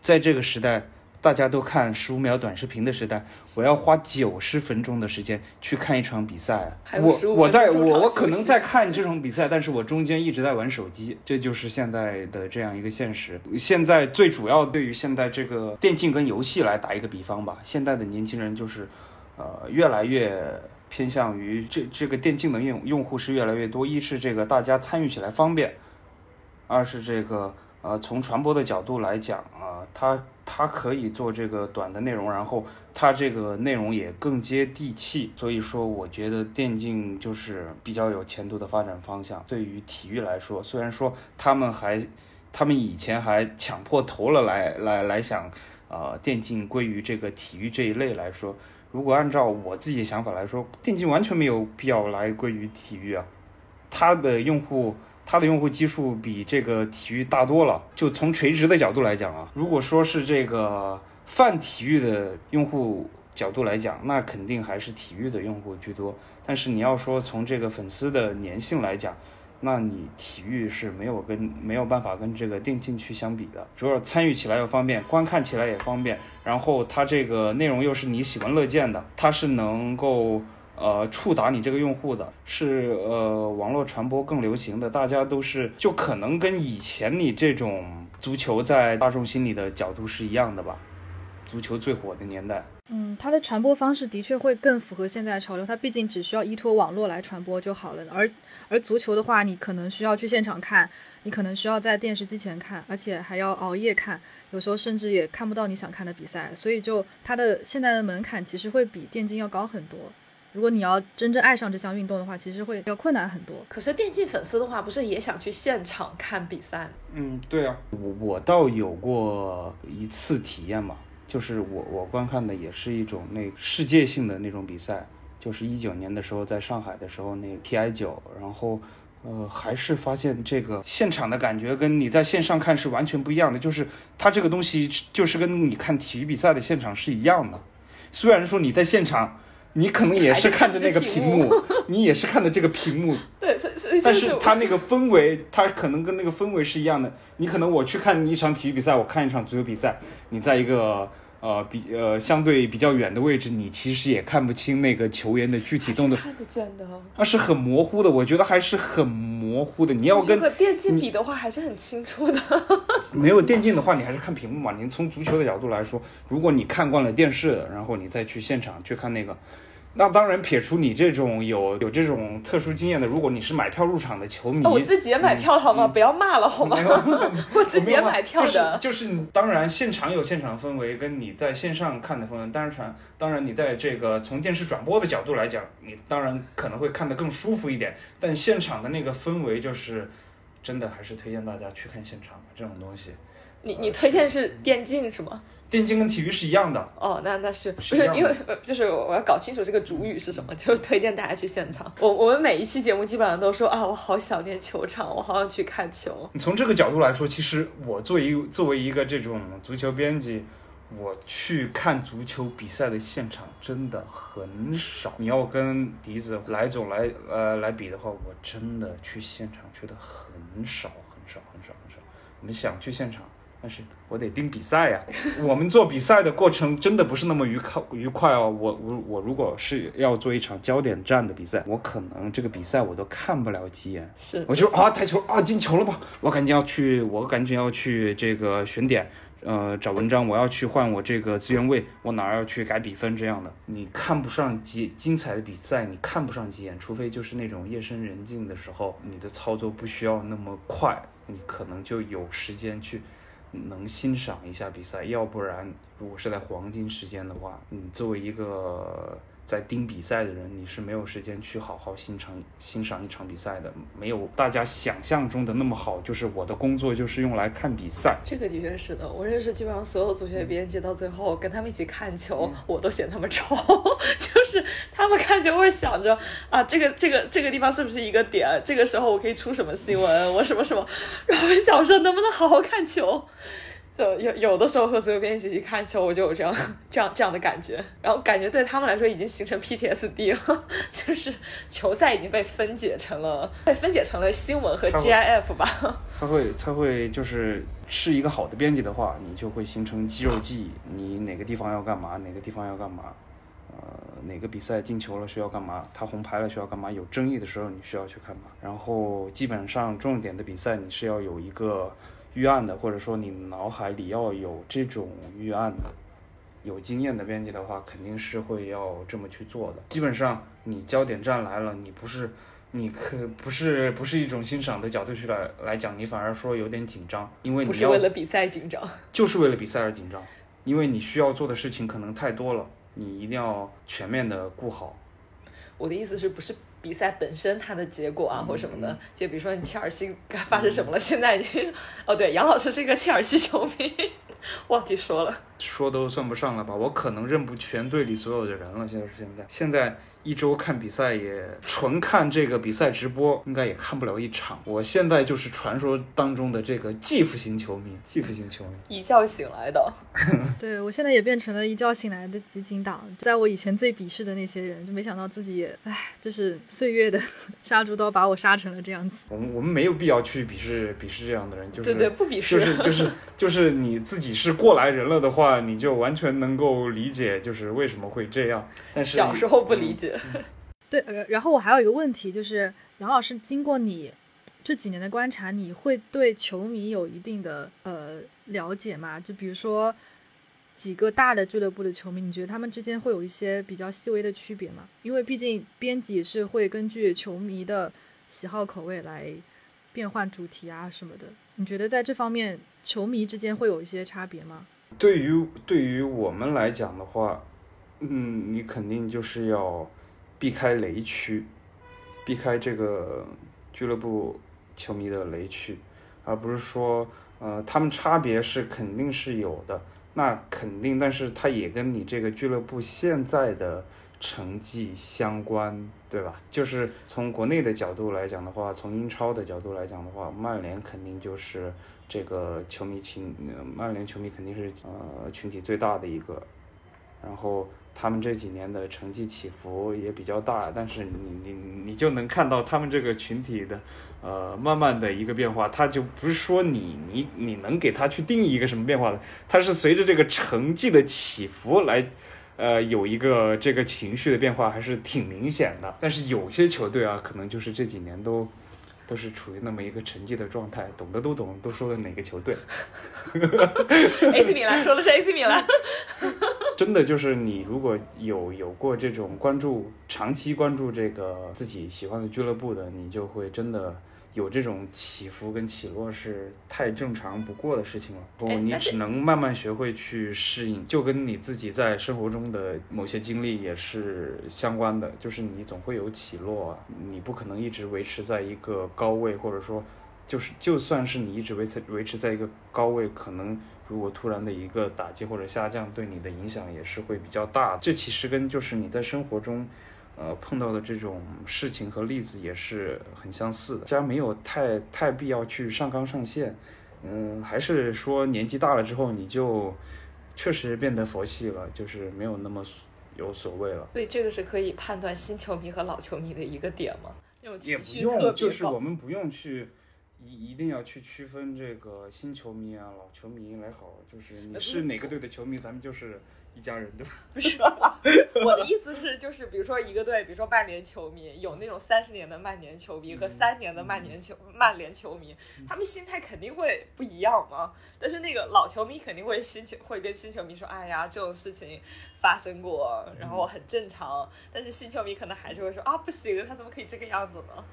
在这个时代。大家都看十五秒短视频的时代，我要花九十分钟的时间去看一场比赛。我我在我我可能在看这种比赛，但是我中间一直在玩手机，这就是现在的这样一个现实。现在最主要对于现在这个电竞跟游戏来打一个比方吧，现在的年轻人就是，呃，越来越偏向于这这个电竞的用用户是越来越多，一是这个大家参与起来方便，二是这个呃从传播的角度来讲啊，它它可以做这个短的内容，然后它这个内容也更接地气，所以说我觉得电竞就是比较有前途的发展方向。对于体育来说，虽然说他们还他们以前还抢破头了来来来想，呃，电竞归于这个体育这一类来说，如果按照我自己的想法来说，电竞完全没有必要来归于体育啊，它的用户。它的用户基数比这个体育大多了。就从垂直的角度来讲啊，如果说是这个泛体育的用户角度来讲，那肯定还是体育的用户居多。但是你要说从这个粉丝的粘性来讲，那你体育是没有跟没有办法跟这个电竞去相比的。主要参与起来又方便，观看起来也方便，然后它这个内容又是你喜闻乐见的，它是能够。呃，触达你这个用户的是呃，网络传播更流行的，大家都是就可能跟以前你这种足球在大众心里的角度是一样的吧？足球最火的年代，嗯，它的传播方式的确会更符合现在潮流，它毕竟只需要依托网络来传播就好了。而而足球的话，你可能需要去现场看，你可能需要在电视机前看，而且还要熬夜看，有时候甚至也看不到你想看的比赛，所以就它的现在的门槛其实会比电竞要高很多。如果你要真正爱上这项运动的话，其实会要困难很多。可是电竞粉丝的话，不是也想去现场看比赛？嗯，对啊，我我倒有过一次体验嘛，就是我我观看的也是一种那世界性的那种比赛，就是一九年的时候在上海的时候那个 TI 九，然后呃还是发现这个现场的感觉跟你在线上看是完全不一样的，就是它这个东西就是跟你看体育比赛的现场是一样的，虽然说你在现场。你可能也是看着那个屏幕，你也是看的这个屏幕。对，所以所以但是它那个氛围，它可能跟那个氛围是一样的。你可能我去看一场体育比赛，我看一场足球比赛，你在一个呃比呃相对比较远的位置，你其实也看不清那个球员的具体动作。看得见的。那是很模糊的，我觉得还是很模糊的。你要跟电竞比的话，还是很清楚的。没有电竞的话，你还是看屏幕嘛。您从足球的角度来说，如果你看惯了电视，然后你再去现场去看那个。那当然，撇除你这种有有这种特殊经验的，如果你是买票入场的球迷，我自己也买票好吗？不要骂了好吗？我自己也买票的。就是就是，当然现场有现场氛围，跟你在线上看的氛围，当然当然你在这个从电视转播的角度来讲，你当然可能会看得更舒服一点。但现场的那个氛围，就是真的还是推荐大家去看现场这种东西。你你推荐是电竞是吗？电竞跟体育是一样的哦，那那是不是因为就是我要搞清楚这个主语是什么，就推荐大家去现场。我我们每一期节目基本上都说啊，我好想念球场，我好想去看球。你从这个角度来说，其实我作为作为一个这种足球编辑，我去看足球比赛的现场真的很少。你要跟笛子来总来呃来比的话，我真的去现场去的很少很少很少很少。我们想去现场。但是我得盯比赛呀，我们做比赛的过程真的不是那么愉快愉快哦。我我我如果是要做一场焦点战的比赛，我可能这个比赛我都看不了几眼。是，我就啊台球啊进球了吧，我赶紧要去，我赶紧要去这个选点，呃找文章，我要去换我这个资源位，我哪儿要去改比分这样的。你看不上几精彩的比赛，你看不上几眼，除非就是那种夜深人静的时候，你的操作不需要那么快，你可能就有时间去。能欣赏一下比赛，要不然如果是在黄金时间的话，你作为一个在盯比赛的人，你是没有时间去好好欣赏欣赏一场比赛的，没有大家想象中的那么好。就是我的工作就是用来看比赛，这个的确是的。我认识基本上所有足球编辑，到最后跟他们一起看球，我都嫌他们吵。就是他们看球会想着啊，这个这个这个地方是不是一个点？这个时候我可以出什么新闻？我什么什么？然后想说能不能好好看球？就有有的时候和足球编辑一起看球，我就有这样这样这样的感觉，然后感觉对他们来说已经形成 PTSD 了，就是球赛已经被分解成了被分解成了新闻和 GIF 吧。他会他会就是是一个好的编辑的话，你就会形成肌肉记忆，你哪个地方要干嘛，哪个地方要干嘛，呃，哪个比赛进球了需要干嘛，他红牌了需要干嘛，有争议的时候你需要去干嘛，然后基本上重点的比赛你是要有一个。预案的，或者说你脑海里要有这种预案的，有经验的编辑的话，肯定是会要这么去做的。基本上你焦点站来了，你不是你可不是不是一种欣赏的角度去来来讲，你反而说有点紧张，因为不是为了比赛紧张。就是为了比赛而紧张，因为你需要做的事情可能太多了，你一定要全面的顾好。我的意思是不是比赛本身它的结果啊，嗯或什么的？就比如说你切尔西该发生什么了，现在已经 哦，对，杨老师是一个切尔西球迷，忘记说了。说都算不上了吧，我可能认不全队里所有的人了。现在是现在，现在一周看比赛也纯看这个比赛直播，应该也看不了一场。我现在就是传说当中的这个继父型球迷，继父型球迷。一觉醒来的，对我现在也变成了一觉醒来的激进党，在我以前最鄙视的那些人，就没想到自己也，唉，就是岁月的 杀猪刀把我杀成了这样子。我们我们没有必要去鄙视鄙视这样的人，就是对对，不鄙视。就是就是就是你自己是过来人了的话，你就完全能够理解，就是为什么会这样。但是小时候不理解，对，呃然后我还有一个问题，就是杨老师，经过你这几年的观察，你会对球迷有一定的呃了解吗？就比如说几个大的俱乐部的球迷，你觉得他们之间会有一些比较细微的区别吗？因为毕竟编辑是会根据球迷的喜好口味来变换主题啊什么的。你觉得在这方面，球迷之间会有一些差别吗？对于对于我们来讲的话，嗯，你肯定就是要避开雷区，避开这个俱乐部球迷的雷区，而不是说，呃，他们差别是肯定是有的，那肯定，但是它也跟你这个俱乐部现在的成绩相关，对吧？就是从国内的角度来讲的话，从英超的角度来讲的话，曼联肯定就是这个球迷群，曼联球迷肯定是呃群体最大的一个，然后他们这几年的成绩起伏也比较大，但是你你你就能看到他们这个群体的呃慢慢的一个变化，他就不是说你你你能给他去定义一个什么变化的，它是随着这个成绩的起伏来。呃，有一个这个情绪的变化还是挺明显的，但是有些球队啊，可能就是这几年都都是处于那么一个沉寂的状态，懂的都懂，都说的哪个球队？AC 米兰说的是 AC 米兰，真的就是你如果有有过这种关注，长期关注这个自己喜欢的俱乐部的，你就会真的有这种起伏跟起落是太正常不过的事情了。不，你只能慢慢学会去适应，就跟你自己在生活中的某些经历也是相关的，就是你总会有起落啊，你不可能一直维持在一个高位，或者说。就是，就算是你一直维持维持在一个高位，可能如果突然的一个打击或者下降，对你的影响也是会比较大。这其实跟就是你在生活中，呃碰到的这种事情和例子也是很相似的。大家没有太太必要去上纲上线，嗯，还是说年纪大了之后你就确实变得佛系了，就是没有那么有所谓了。所以这个是可以判断新球迷和老球迷的一个点吗？也情绪特别不用，就是我们不用去一一定要去区分这个新球迷啊、老球迷来好，就是你呃是哪个队的球迷，咱们就是一家人，对吧？不是，我的意思是，就是比如说一个队，比如说曼联球迷，有那种三十年的曼联球迷和三年的曼联球曼联球迷，他们心态肯定会不一样嘛。但是那个老球迷肯定会新球会跟新球迷说，哎呀，这种事情发生过，然后很正常。但是新球迷可能还是会说啊，不行，他怎么可以这个样子呢？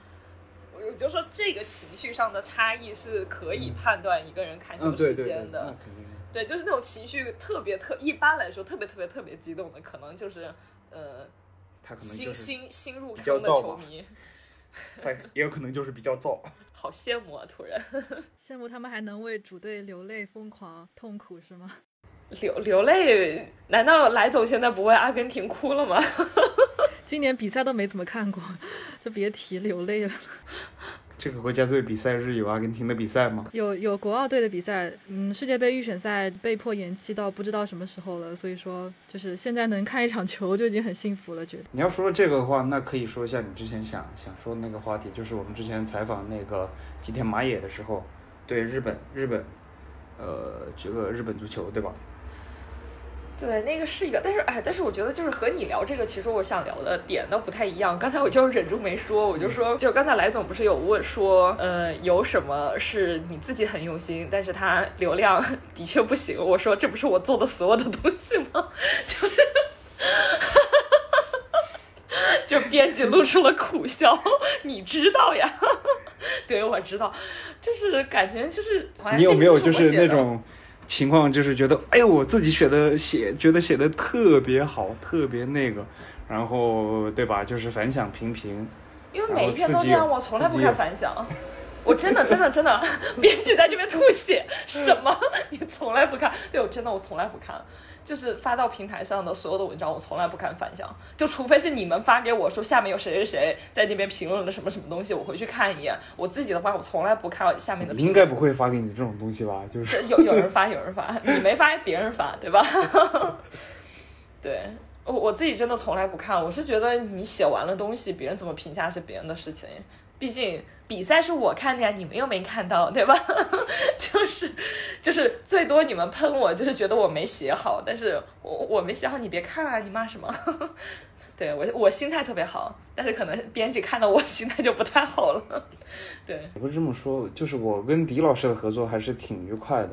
我就说这个情绪上的差异是可以判断一个人看球时间的。就是那种情绪特别特，一般来说特别特别特别激动的，可能就是呃他可能新，新新入坑的球迷，他也有可能就是比较燥。好羡慕啊！突然 羡慕他们还能为主队流泪、疯狂、痛苦是吗？流流泪，难道莱总现在不为阿根廷哭了吗？今年比赛都没怎么看过，就别提流泪了。这个国家队比赛日有阿根廷的比赛吗？有有国奥队的比赛，嗯，世界杯预选赛被迫延期到不知道什么时候了，所以说就是现在能看一场球就已经很幸福了，觉得。你要说这个的话，那可以说一下你之前想想说的那个话题，就是我们之前采访那个吉田麻也的时候，对日本日本，呃，这个日本足球对吧？对，那个是一个，但是哎，但是我觉得就是和你聊这个，其实我想聊的点都不太一样。刚才我就是忍住没说，我就说，就刚才来总不是有问说，呃，有什么是你自己很用心，但是他流量 的确不行。我说这不是我做的所有的东西吗？就是。就编辑露出了苦笑，你知道呀？对，我知道，就是感觉就是。你有没有就是那种情况，就是觉得哎呦，我自己写的写，觉得写的特别好，特别那个，然后对吧？就是反响平平。因为每一篇都这样，我从来不看反响。我真的真的真的，编辑在这边吐血，什么？你从来不看？对我真的我从来不看。就是发到平台上的所有的文章，我从来不看反响，就除非是你们发给我说下面有谁谁谁在那边评论了什么什么东西，我回去看一眼。我自己的话，我从来不看下面的。应该不会发给你这种东西吧？就是有有人发，有人发，你没发，别人发，对吧？对我我自己真的从来不看，我是觉得你写完了东西，别人怎么评价是别人的事情，毕竟。比赛是我看的呀，你们又没看到，对吧？就是就是最多你们喷我，就是觉得我没写好，但是我我没写好，你别看啊，你骂什么？对我我心态特别好，但是可能编辑看到我心态就不太好了。对，也不是这么说，就是我跟狄老师的合作还是挺愉快的，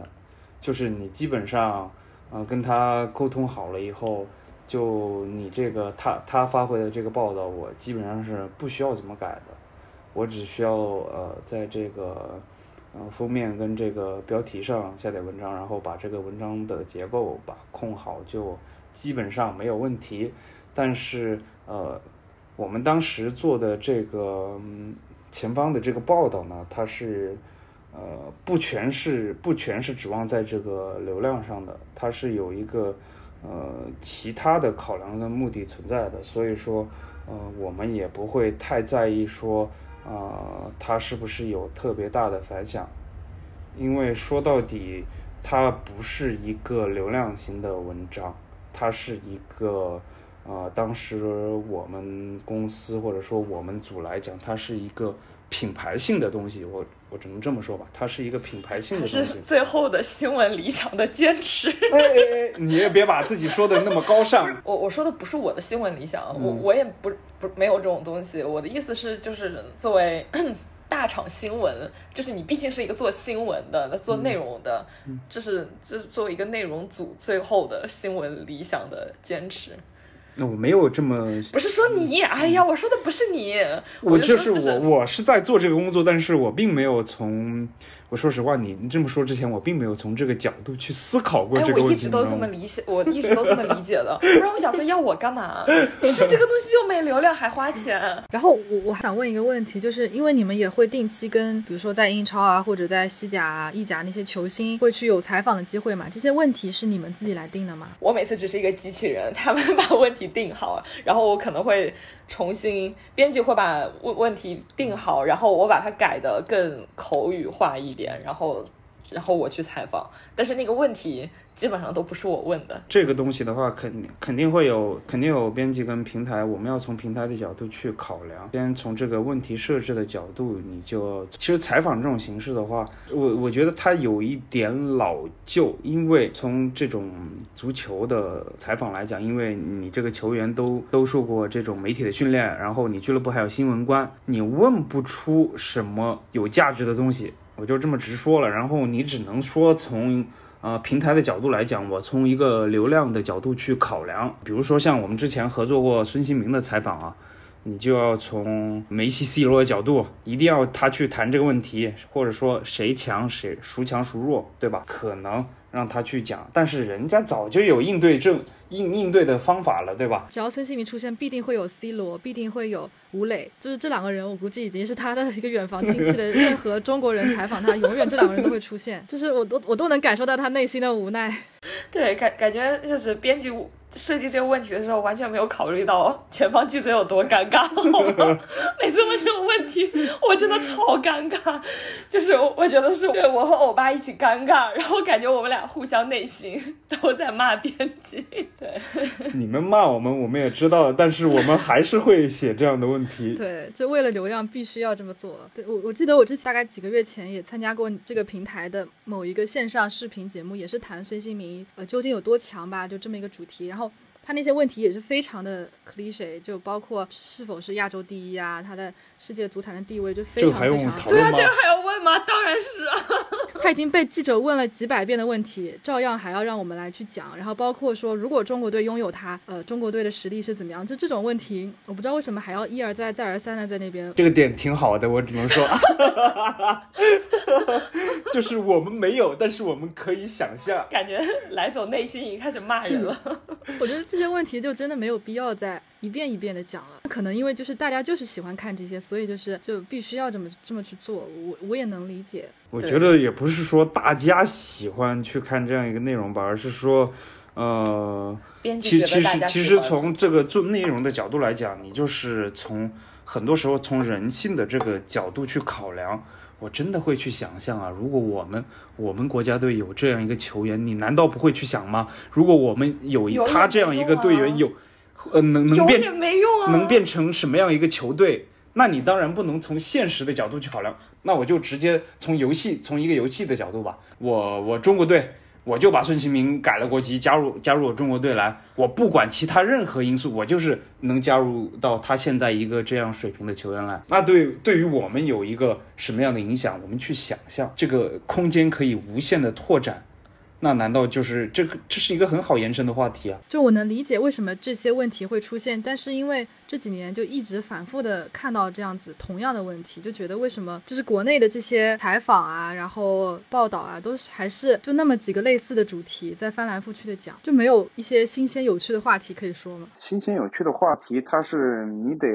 就是你基本上呃跟他沟通好了以后，就你这个他他发回的这个报道，我基本上是不需要怎么改的。我只需要呃，在这个呃封面跟这个标题上下点文章，然后把这个文章的结构把控好，就基本上没有问题。但是呃，我们当时做的这个前方的这个报道呢，它是呃不全是不全是指望在这个流量上的，它是有一个呃其他的考量的目的存在的。所以说呃，我们也不会太在意说。啊，它是不是有特别大的反响？因为说到底，它不是一个流量型的文章，它是一个，呃，当时我们公司或者说我们组来讲，它是一个品牌性的东西。我我只能这么说吧，它是一个品牌性的东西。是最后的新闻理想的坚持。哎，你也别把自己说的那么高尚。我我说的不是我的新闻理想，我我也不。不，没有这种东西。我的意思是，就是作为 大厂新闻，就是你毕竟是一个做新闻的、做内容的，就是这作为一个内容组最后的新闻理想的坚持。那我没有这么，不是说你，哎呀，我说的不是你，我就是我，我是在做这个工作，但是我并没有从。我说实话，你你这么说之前，我并没有从这个角度去思考过这个问题。我一直都这么理解，我一直都这么理解的。不然我想说，要我干嘛？其实这个东西又没流量，还花钱。然后我我还想问一个问题，就是因为你们也会定期跟，比如说在英超啊，或者在西甲、啊、意甲那些球星会去有采访的机会嘛？这些问题是你们自己来定的吗？我每次只是一个机器人，他们 把问题定好，然后我可能会重新编辑会把问问题定好，然后我把它改的更口语化一点，然后。然后我去采访，但是那个问题基本上都不是我问的。这个东西的话，肯肯定会有，肯定有编辑跟平台，我们要从平台的角度去考量。先从这个问题设置的角度，你就其实采访这种形式的话，我我觉得它有一点老旧，因为从这种足球的采访来讲，因为你这个球员都都受过这种媒体的训练，然后你俱乐部还有新闻官，你问不出什么有价值的东西。我就这么直说了，然后你只能说从呃平台的角度来讲，我从一个流量的角度去考量。比如说像我们之前合作过孙兴民的采访啊，你就要从梅西、C 罗的角度，一定要他去谈这个问题，或者说谁强谁孰强孰弱，对吧？可能让他去讲，但是人家早就有应对症。应应对的方法了，对吧？只要孙兴民出现，必定会有 C 罗，必定会有吴磊，就是这两个人，我估计已经是他的一个远房亲戚的。任何中国人采访他，永远这两个人都会出现，就是我都我都能感受到他内心的无奈。对，感感觉就是编辑设计这个问题的时候，完全没有考虑到前方记者有多尴尬。好 吗每次问这种问题，我真的超尴尬，就是我觉得是对我和欧巴一起尴尬，然后感觉我们俩互相内心都在骂编辑。对，你们骂我们，我们也知道，但是我们还是会写这样的问题。对，就为了流量必须要这么做。对我，我记得我之前大概几个月前也参加过这个平台的某一个线上视频节目，也是谈孙兴民呃究竟有多强吧，就这么一个主题，然后。他那些问题也是非常的 cliche，就包括是否是亚洲第一啊，他的世界足坛的地位就非常非常。对啊，这个还要问吗？当然是啊。他已经被记者问了几百遍的问题，照样还要让我们来去讲。然后包括说，如果中国队拥有他，呃，中国队的实力是怎么样？就这种问题，我不知道为什么还要一而再再而三的在那边。这个点挺好的，我只能说，就是我们没有，但是我们可以想象。感觉来总内心已经开始骂人了。我觉得这些问题就真的没有必要再一遍一遍的讲了。可能因为就是大家就是喜欢看这些，所以就是就必须要这么这么去做。我我也能理解。我觉得也不是说大家喜欢去看这样一个内容吧，而是说，呃，其其实其实从这个做内容的角度来讲，你就是从很多时候从人性的这个角度去考量。我真的会去想象啊，如果我们我们国家队有这样一个球员，你难道不会去想吗？如果我们有他这样一个队员，有呃能能变能变成什么样一个球队？那你当然不能从现实的角度去考量，那我就直接从游戏从一个游戏的角度吧。我我中国队。我就把孙兴民改了国籍，加入加入我中国队来。我不管其他任何因素，我就是能加入到他现在一个这样水平的球员来。那对对于我们有一个什么样的影响？我们去想象，这个空间可以无限的拓展。那难道就是这个？这是一个很好延伸的话题啊！就我能理解为什么这些问题会出现，但是因为这几年就一直反复的看到这样子同样的问题，就觉得为什么就是国内的这些采访啊，然后报道啊，都是还是就那么几个类似的主题在翻来覆去的讲，就没有一些新鲜有趣的话题可以说吗？新鲜有趣的话题，它是你得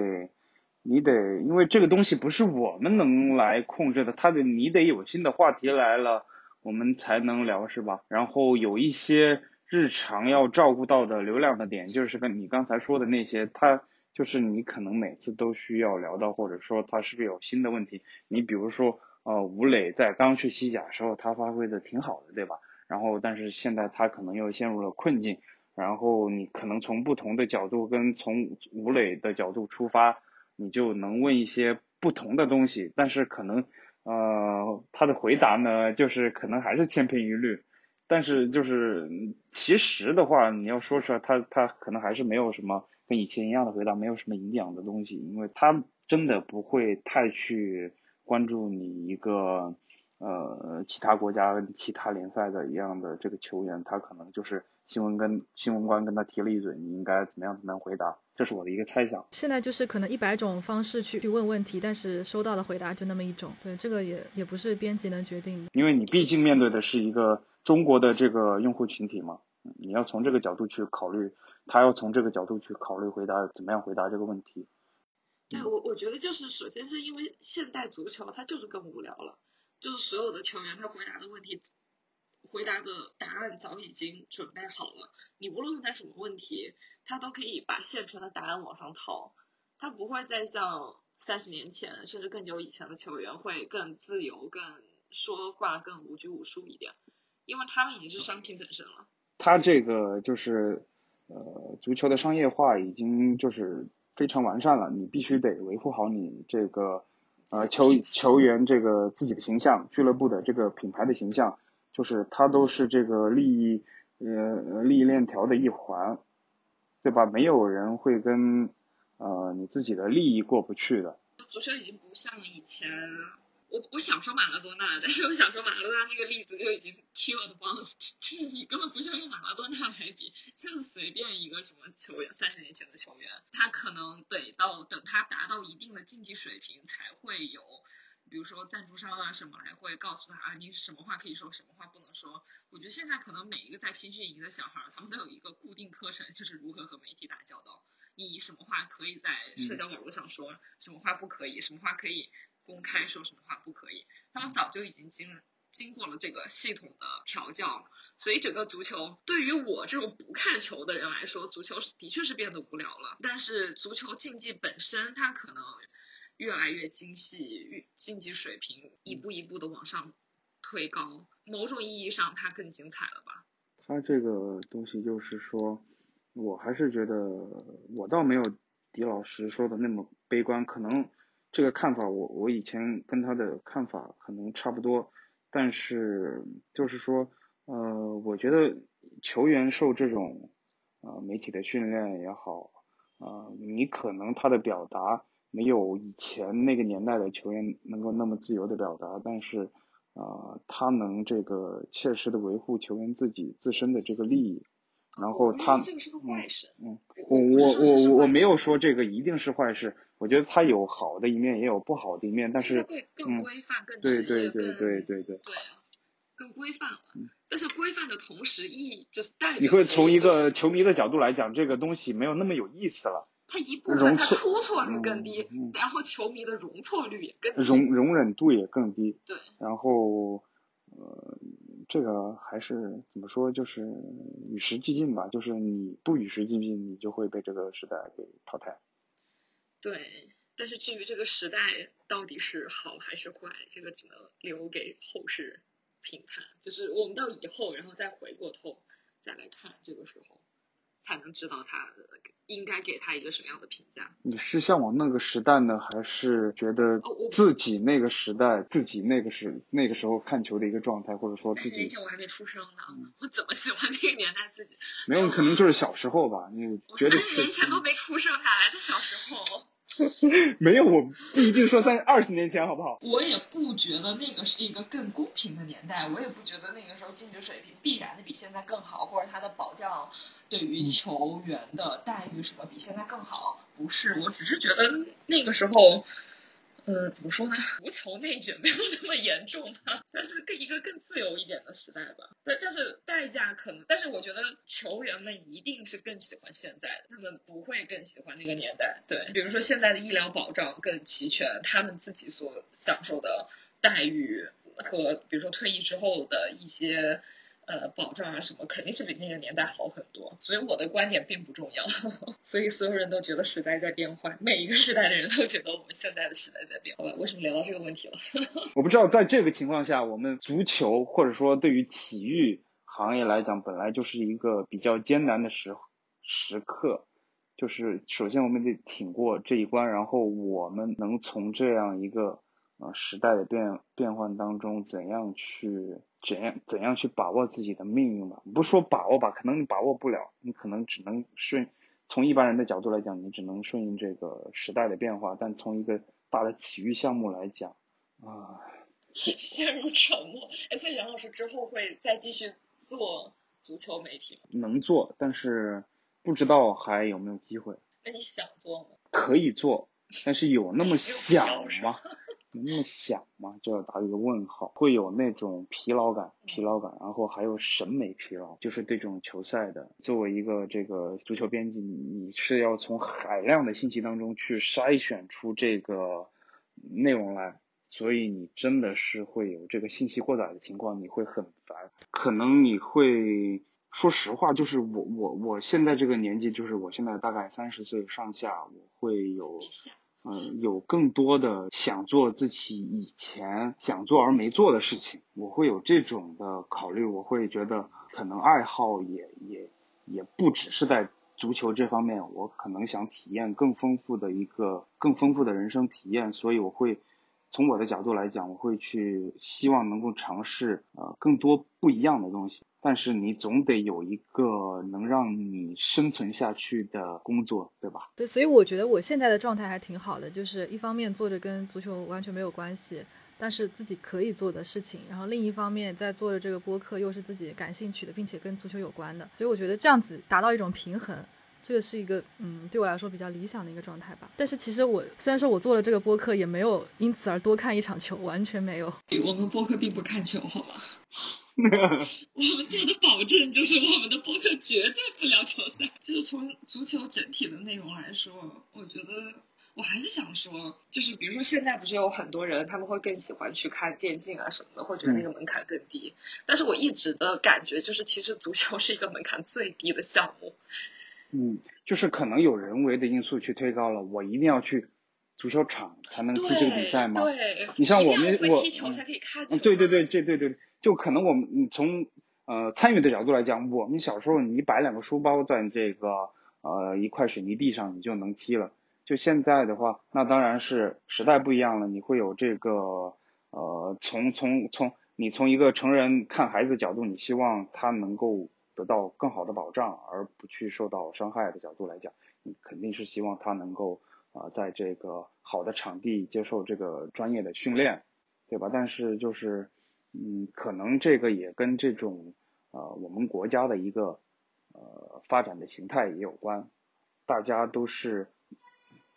你得，因为这个东西不是我们能来控制的，它得你得有新的话题来了。我们才能聊是吧？然后有一些日常要照顾到的流量的点，就是跟你刚才说的那些，它就是你可能每次都需要聊到，或者说他是不是有新的问题？你比如说，呃，吴磊在刚去西甲时候，他发挥的挺好的，对吧？然后但是现在他可能又陷入了困境，然后你可能从不同的角度跟从吴磊的角度出发，你就能问一些不同的东西，但是可能。呃，他的回答呢，就是可能还是千篇一律，但是就是其实的话，你要说出来，他他可能还是没有什么跟以前一样的回答，没有什么营养的东西，因为他真的不会太去关注你一个呃其他国家跟其他联赛的一样的这个球员，他可能就是新闻跟新闻官跟他提了一嘴，你应该怎么样才能回答？这是我的一个猜想。现在就是可能一百种方式去去问问题，但是收到的回答就那么一种。对，这个也也不是编辑能决定的。因为你毕竟面对的是一个中国的这个用户群体嘛，你要从这个角度去考虑，他要从这个角度去考虑回答怎么样回答这个问题。对我，我觉得就是首先是因为现代足球它就是更无聊了，就是所有的球员他回答的问题。回答的答案早已经准备好了，你无论问他什么问题，他都可以把现成的答案往上套，他不会再像三十年前甚至更久以前的球员会更自由、更说话更无拘无束一点，因为他们已经是商品本身了。他这个就是呃，足球的商业化已经就是非常完善了，你必须得维护好你这个呃球球员这个自己的形象、俱乐部的这个品牌的形象。就是它都是这个利益，呃，利益链条的一环，对吧？没有人会跟，呃，你自己的利益过不去的。足球已经不像以前，我我想说马拉多纳，但是我想说马拉多纳那个例子就已经 killed 光了，就是你根本不需要用马拉多纳来比，就是随便一个什么球员，三十年前的球员，他可能得到等他达到一定的竞技水平才会有。比如说赞助商啊什么来会告诉他啊，你什么话可以说，什么话不能说。我觉得现在可能每一个在青训营的小孩，他们都有一个固定课程，就是如何和媒体打交道。你什么话可以在社交网络上说，什么话不可以，什么话可以公开说，什么话不可以。他们早就已经经经过了这个系统的调教，所以整个足球对于我这种不看球的人来说，足球的确是变得无聊了。但是足球竞技本身，它可能越来越精细，竞技水平一步一步的往上推高，某种意义上它更精彩了吧？它这个东西就是说，我还是觉得我倒没有狄老师说的那么悲观，可能这个看法我我以前跟他的看法可能差不多，但是就是说，呃，我觉得球员受这种呃媒体的训练也好，呃，你可能他的表达没有以前那个年代的球员能够那么自由的表达，但是。啊，他能这个切实的维护球员自己自身的这个利益，然后他嗯，我我我我没有说这个一定是坏事，我觉得他有好的一面，也有不好的一面，但是更规范、更对对对对对对，对啊，更规范了。但是规范的同时，意义就是代表你会从一个球迷的角度来讲，这个东西没有那么有意思了。他一部分他出错率更低，然后球迷的容错率也更容容忍度也更低。对，然后呃，这个还是怎么说，就是与时俱进吧。就是你不与时俱进，你就会被这个时代给淘汰。对，但是至于这个时代到底是好还是坏，这个只能留给后世评判。就是我们到以后，然后再回过头再来看这个时候。才能知道他应该给他一个什么样的评价。你是向往那个时代呢，还是觉得自己那个时代、自己那个时那个时候看球的一个状态，或者说自己？年前我还没出生呢，我怎么喜欢那个年代自己？没有，可能就是小时候吧。你觉得？年前都没出生，哪来的小时候？没有，我不一定说在二十年前，好不好？我也不觉得那个是一个更公平的年代，我也不觉得那个时候竞技水平必然的比现在更好，或者它的保障对于球员的待遇什么比现在更好。不是，我只是觉得那个时候。呃，怎么说呢？足球内卷没有那么严重吧，但是更一个更自由一点的时代吧。对但是代价可能，但是我觉得球员们一定是更喜欢现在的，他们不会更喜欢那个年代。对，比如说现在的医疗保障更齐全，他们自己所享受的待遇和比如说退役之后的一些。呃，保障啊什么肯定是比那个年代好很多，所以我的观点并不重要。所以所有人都觉得时代在变换，每一个时代的人都觉得我们现在的时代在变。好吧，为什么聊到这个问题了？我不知道，在这个情况下，我们足球或者说对于体育行业来讲，本来就是一个比较艰难的时时刻。就是首先我们得挺过这一关，然后我们能从这样一个呃时代的变变换当中怎样去。怎样怎样去把握自己的命运吧？不说把握吧，可能你把握不了，你可能只能顺。从一般人的角度来讲，你只能顺应这个时代的变化。但从一个大的体育项目来讲，啊，陷入沉默。所以杨老师之后会再继续做足球媒体吗？能做，但是不知道还有没有机会。那你想做吗？可以做，但是有那么 想吗？那么想吗？就要打一个问号，会有那种疲劳感，疲劳感，然后还有审美疲劳，就是对这种球赛的。作为一个这个足球编辑，你是要从海量的信息当中去筛选出这个内容来，所以你真的是会有这个信息过载的情况，你会很烦。可能你会说实话，就是我我我现在这个年纪，就是我现在大概三十岁上下，我会有。嗯，有更多的想做自己以前想做而没做的事情，我会有这种的考虑。我会觉得可能爱好也也也不只是在足球这方面，我可能想体验更丰富的一个更丰富的人生体验，所以我会从我的角度来讲，我会去希望能够尝试呃更多不一样的东西。但是你总得有一个能让你生存下去的工作，对吧？对，所以我觉得我现在的状态还挺好的，就是一方面做着跟足球完全没有关系，但是自己可以做的事情，然后另一方面在做着这个播客又是自己感兴趣的，并且跟足球有关的，所以我觉得这样子达到一种平衡，这个是一个嗯对我来说比较理想的一个状态吧。但是其实我虽然说我做了这个播客，也没有因此而多看一场球，完全没有。我们播客并不看球，好吗？我们做的保证就是我们的播客绝对不聊球赛。就是从足球整体的内容来说，我觉得我还是想说，就是比如说现在不是有很多人他们会更喜欢去看电竞啊什么的，会觉得那个门槛更低。但是我一直的感觉就是，其实足球是一个门槛最低的项目。嗯，就是可能有人为的因素去推高了，我一定要去足球场才能踢这个比赛吗？对，你像我们我踢球才可以看球。对对对这对对，就可能我们从呃参与的角度来讲，我们小时候你摆两个书包在这个呃一块水泥地上，你就能踢了。就现在的话，那当然是时代不一样了，你会有这个呃从从从你从一个成人看孩子角度，你希望他能够。得到更好的保障，而不去受到伤害的角度来讲，你肯定是希望他能够啊，在这个好的场地接受这个专业的训练，对吧？但是就是，嗯，可能这个也跟这种呃我们国家的一个呃发展的形态也有关，大家都是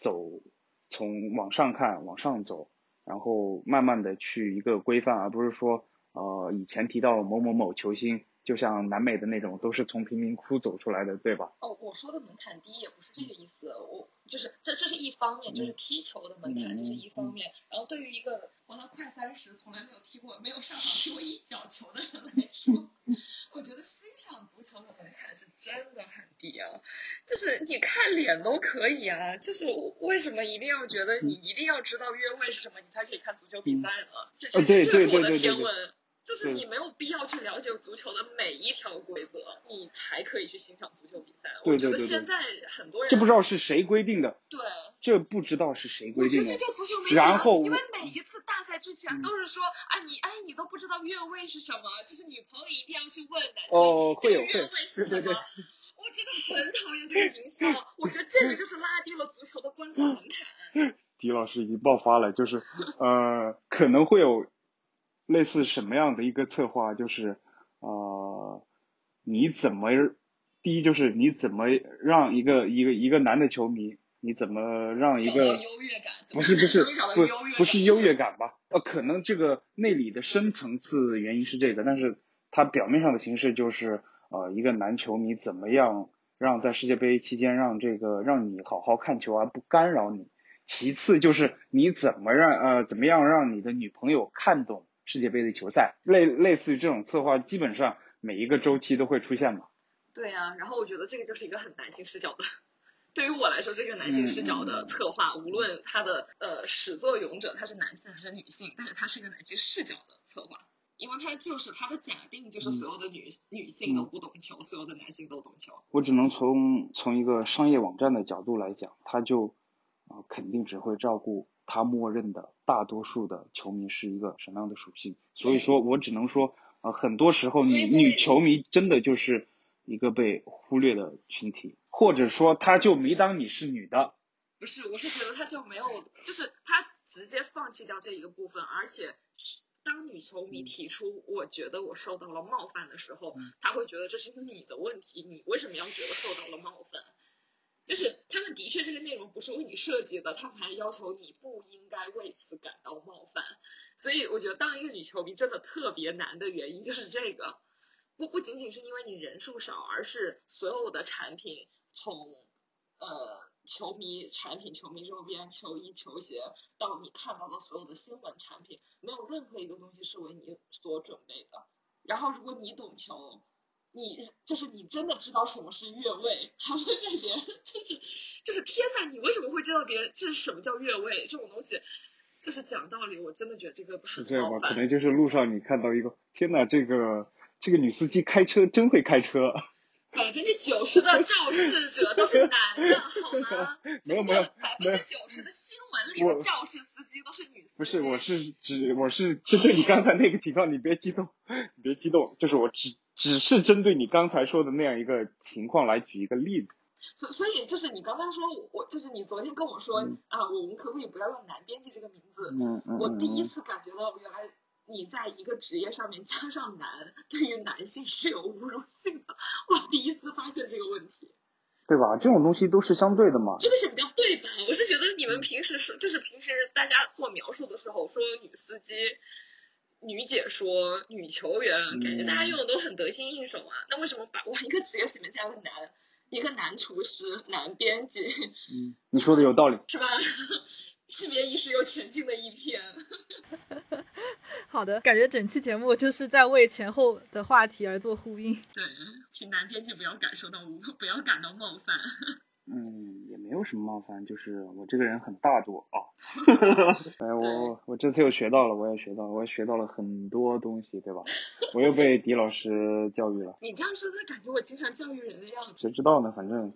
走从往上看往上走，然后慢慢的去一个规范，而不是说呃以前提到某某某球星。就像南美的那种，都是从贫民窟走出来的，对吧？哦，我说的门槛低也不是这个意思，我就是这这是一方面，就是踢球的门槛这是一方面。然后对于一个活到快三十，从来没有踢过、没有上场踢过一脚球的人来说，我觉得欣赏足球的门槛是真的很低啊。就是你看脸都可以啊，就是为什么一定要觉得你一定要知道越位是什么，你才可以看足球比赛呢？这这是我的天文。就是你没有必要去了解足球的每一条规则，你才可以去欣赏足球比赛。我觉得现在很多人这不知道是谁规定的。对，这不知道是谁规定的。我觉得这就足球没然后，因为每一次大赛之前都是说，啊你哎你都不知道越位是什么，就是女朋友一定要去问男生这个越位是什么。我真的很讨厌这个营销，我觉得这个就是拉低了足球的观赛门槛。狄老师已经爆发了，就是呃可能会有。类似什么样的一个策划？就是呃，你怎么第一就是你怎么让一个一个一个男的球迷，你怎么让一个？不是不是不不是优越感吧？呃，可能这个内里的深层次原因是这个，但是它表面上的形式就是呃，一个男球迷怎么样让在世界杯期间让这个让你好好看球而不干扰你？其次就是你怎么让呃怎么样让你的女朋友看懂？世界杯的球赛，类类似于这种策划，基本上每一个周期都会出现嘛。对呀，然后我觉得这个就是一个很男性视角的，对于我来说是一个男性视角的策划，无论他的呃始作俑者他是男性还是女性，但是他是一个男性视角的策划，因为他就是他的假定就是所有的女女性都不懂球，所有的男性都懂球。我只能从从一个商业网站的角度来讲，他就啊肯定只会照顾。他默认的大多数的球迷是一个什么样的属性？所以说我只能说，呃，很多时候女女球迷真的就是一个被忽略的群体，或者说他就没当你是女的。不是，我是觉得他就没有，就是他直接放弃掉这一个部分，而且当女球迷提出我觉得我受到了冒犯的时候，他会觉得这是你的问题，你为什么要觉得受到了冒犯？就是他们的确这个内容不是为你设计的，他们还要求你不应该为此感到冒犯。所以我觉得当一个女球迷真的特别难的原因就是这个，不不仅仅是因为你人数少，而是所有的产品从呃球迷产品、球迷周边、球衣、球鞋到你看到的所有的新闻产品，没有任何一个东西是为你所准备的。然后如果你懂球。你就是你真的知道什么是越位，还会被别人就是就是天呐，你为什么会知道别人这是什么叫越位这种东西？就是讲道理，我真的觉得这个是这样吧？可能就是路上你看到一个，天呐，这个这个女司机开车真会开车。百分之九十的肇事者都是男的，好吗？没 有没有，百分之九十的新闻里的肇事司机都是女司机。不是，我是指我是针对你刚才那个情况，你别激动，你别激动，就是我只。只是针对你刚才说的那样一个情况来举一个例子，所所以就是你刚刚说，我就是你昨天跟我说啊，我们可不可以不要用男编辑这个名字？嗯嗯。我第一次感觉到原来你在一个职业上面加上男，对于男性是有侮辱性的。我第一次发现这个问题。对吧？这种东西都是相对的嘛。这个是比较对吧？我是觉得你们平时说，就是平时大家做描述的时候说女司机。女解说、女球员，感觉大家用的都很得心应手啊。那为什么把我一个职业里面加个男，一个男厨师、男编辑，嗯，你说的有道理。是吧？性别意识又前进的一篇。好的，感觉整期节目就是在为前后的话题而做呼应。对，请男编辑不要感受到无，不要感到冒犯。嗯，也没有什么冒犯，就是我这个人很大度啊。哎，我我这次又学到了，我也学到了，我也学到了很多东西，对吧？我又被狄老师教育了。你这样说，的感觉我经常教育人的样子。谁知道呢？反正。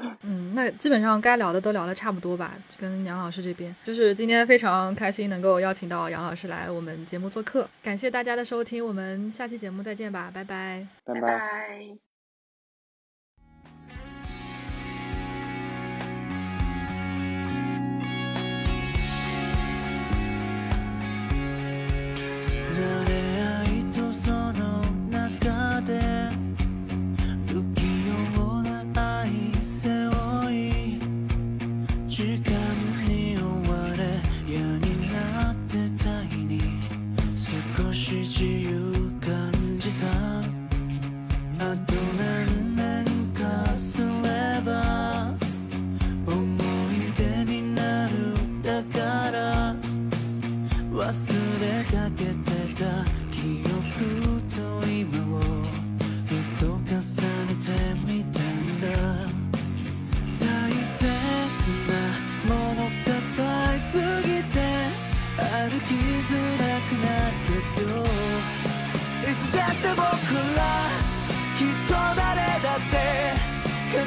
嗯，那基本上该聊的都聊的差不多吧。跟杨老师这边，就是今天非常开心能够邀请到杨老师来我们节目做客，感谢大家的收听，我们下期节目再见吧，拜拜，拜拜。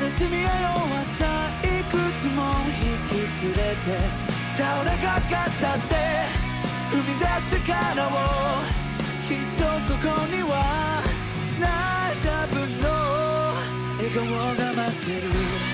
悲しみや弱さいくつも引き連れて倒れかかったって踏み出す力をきっとそこにはない多分の笑顔が待ってる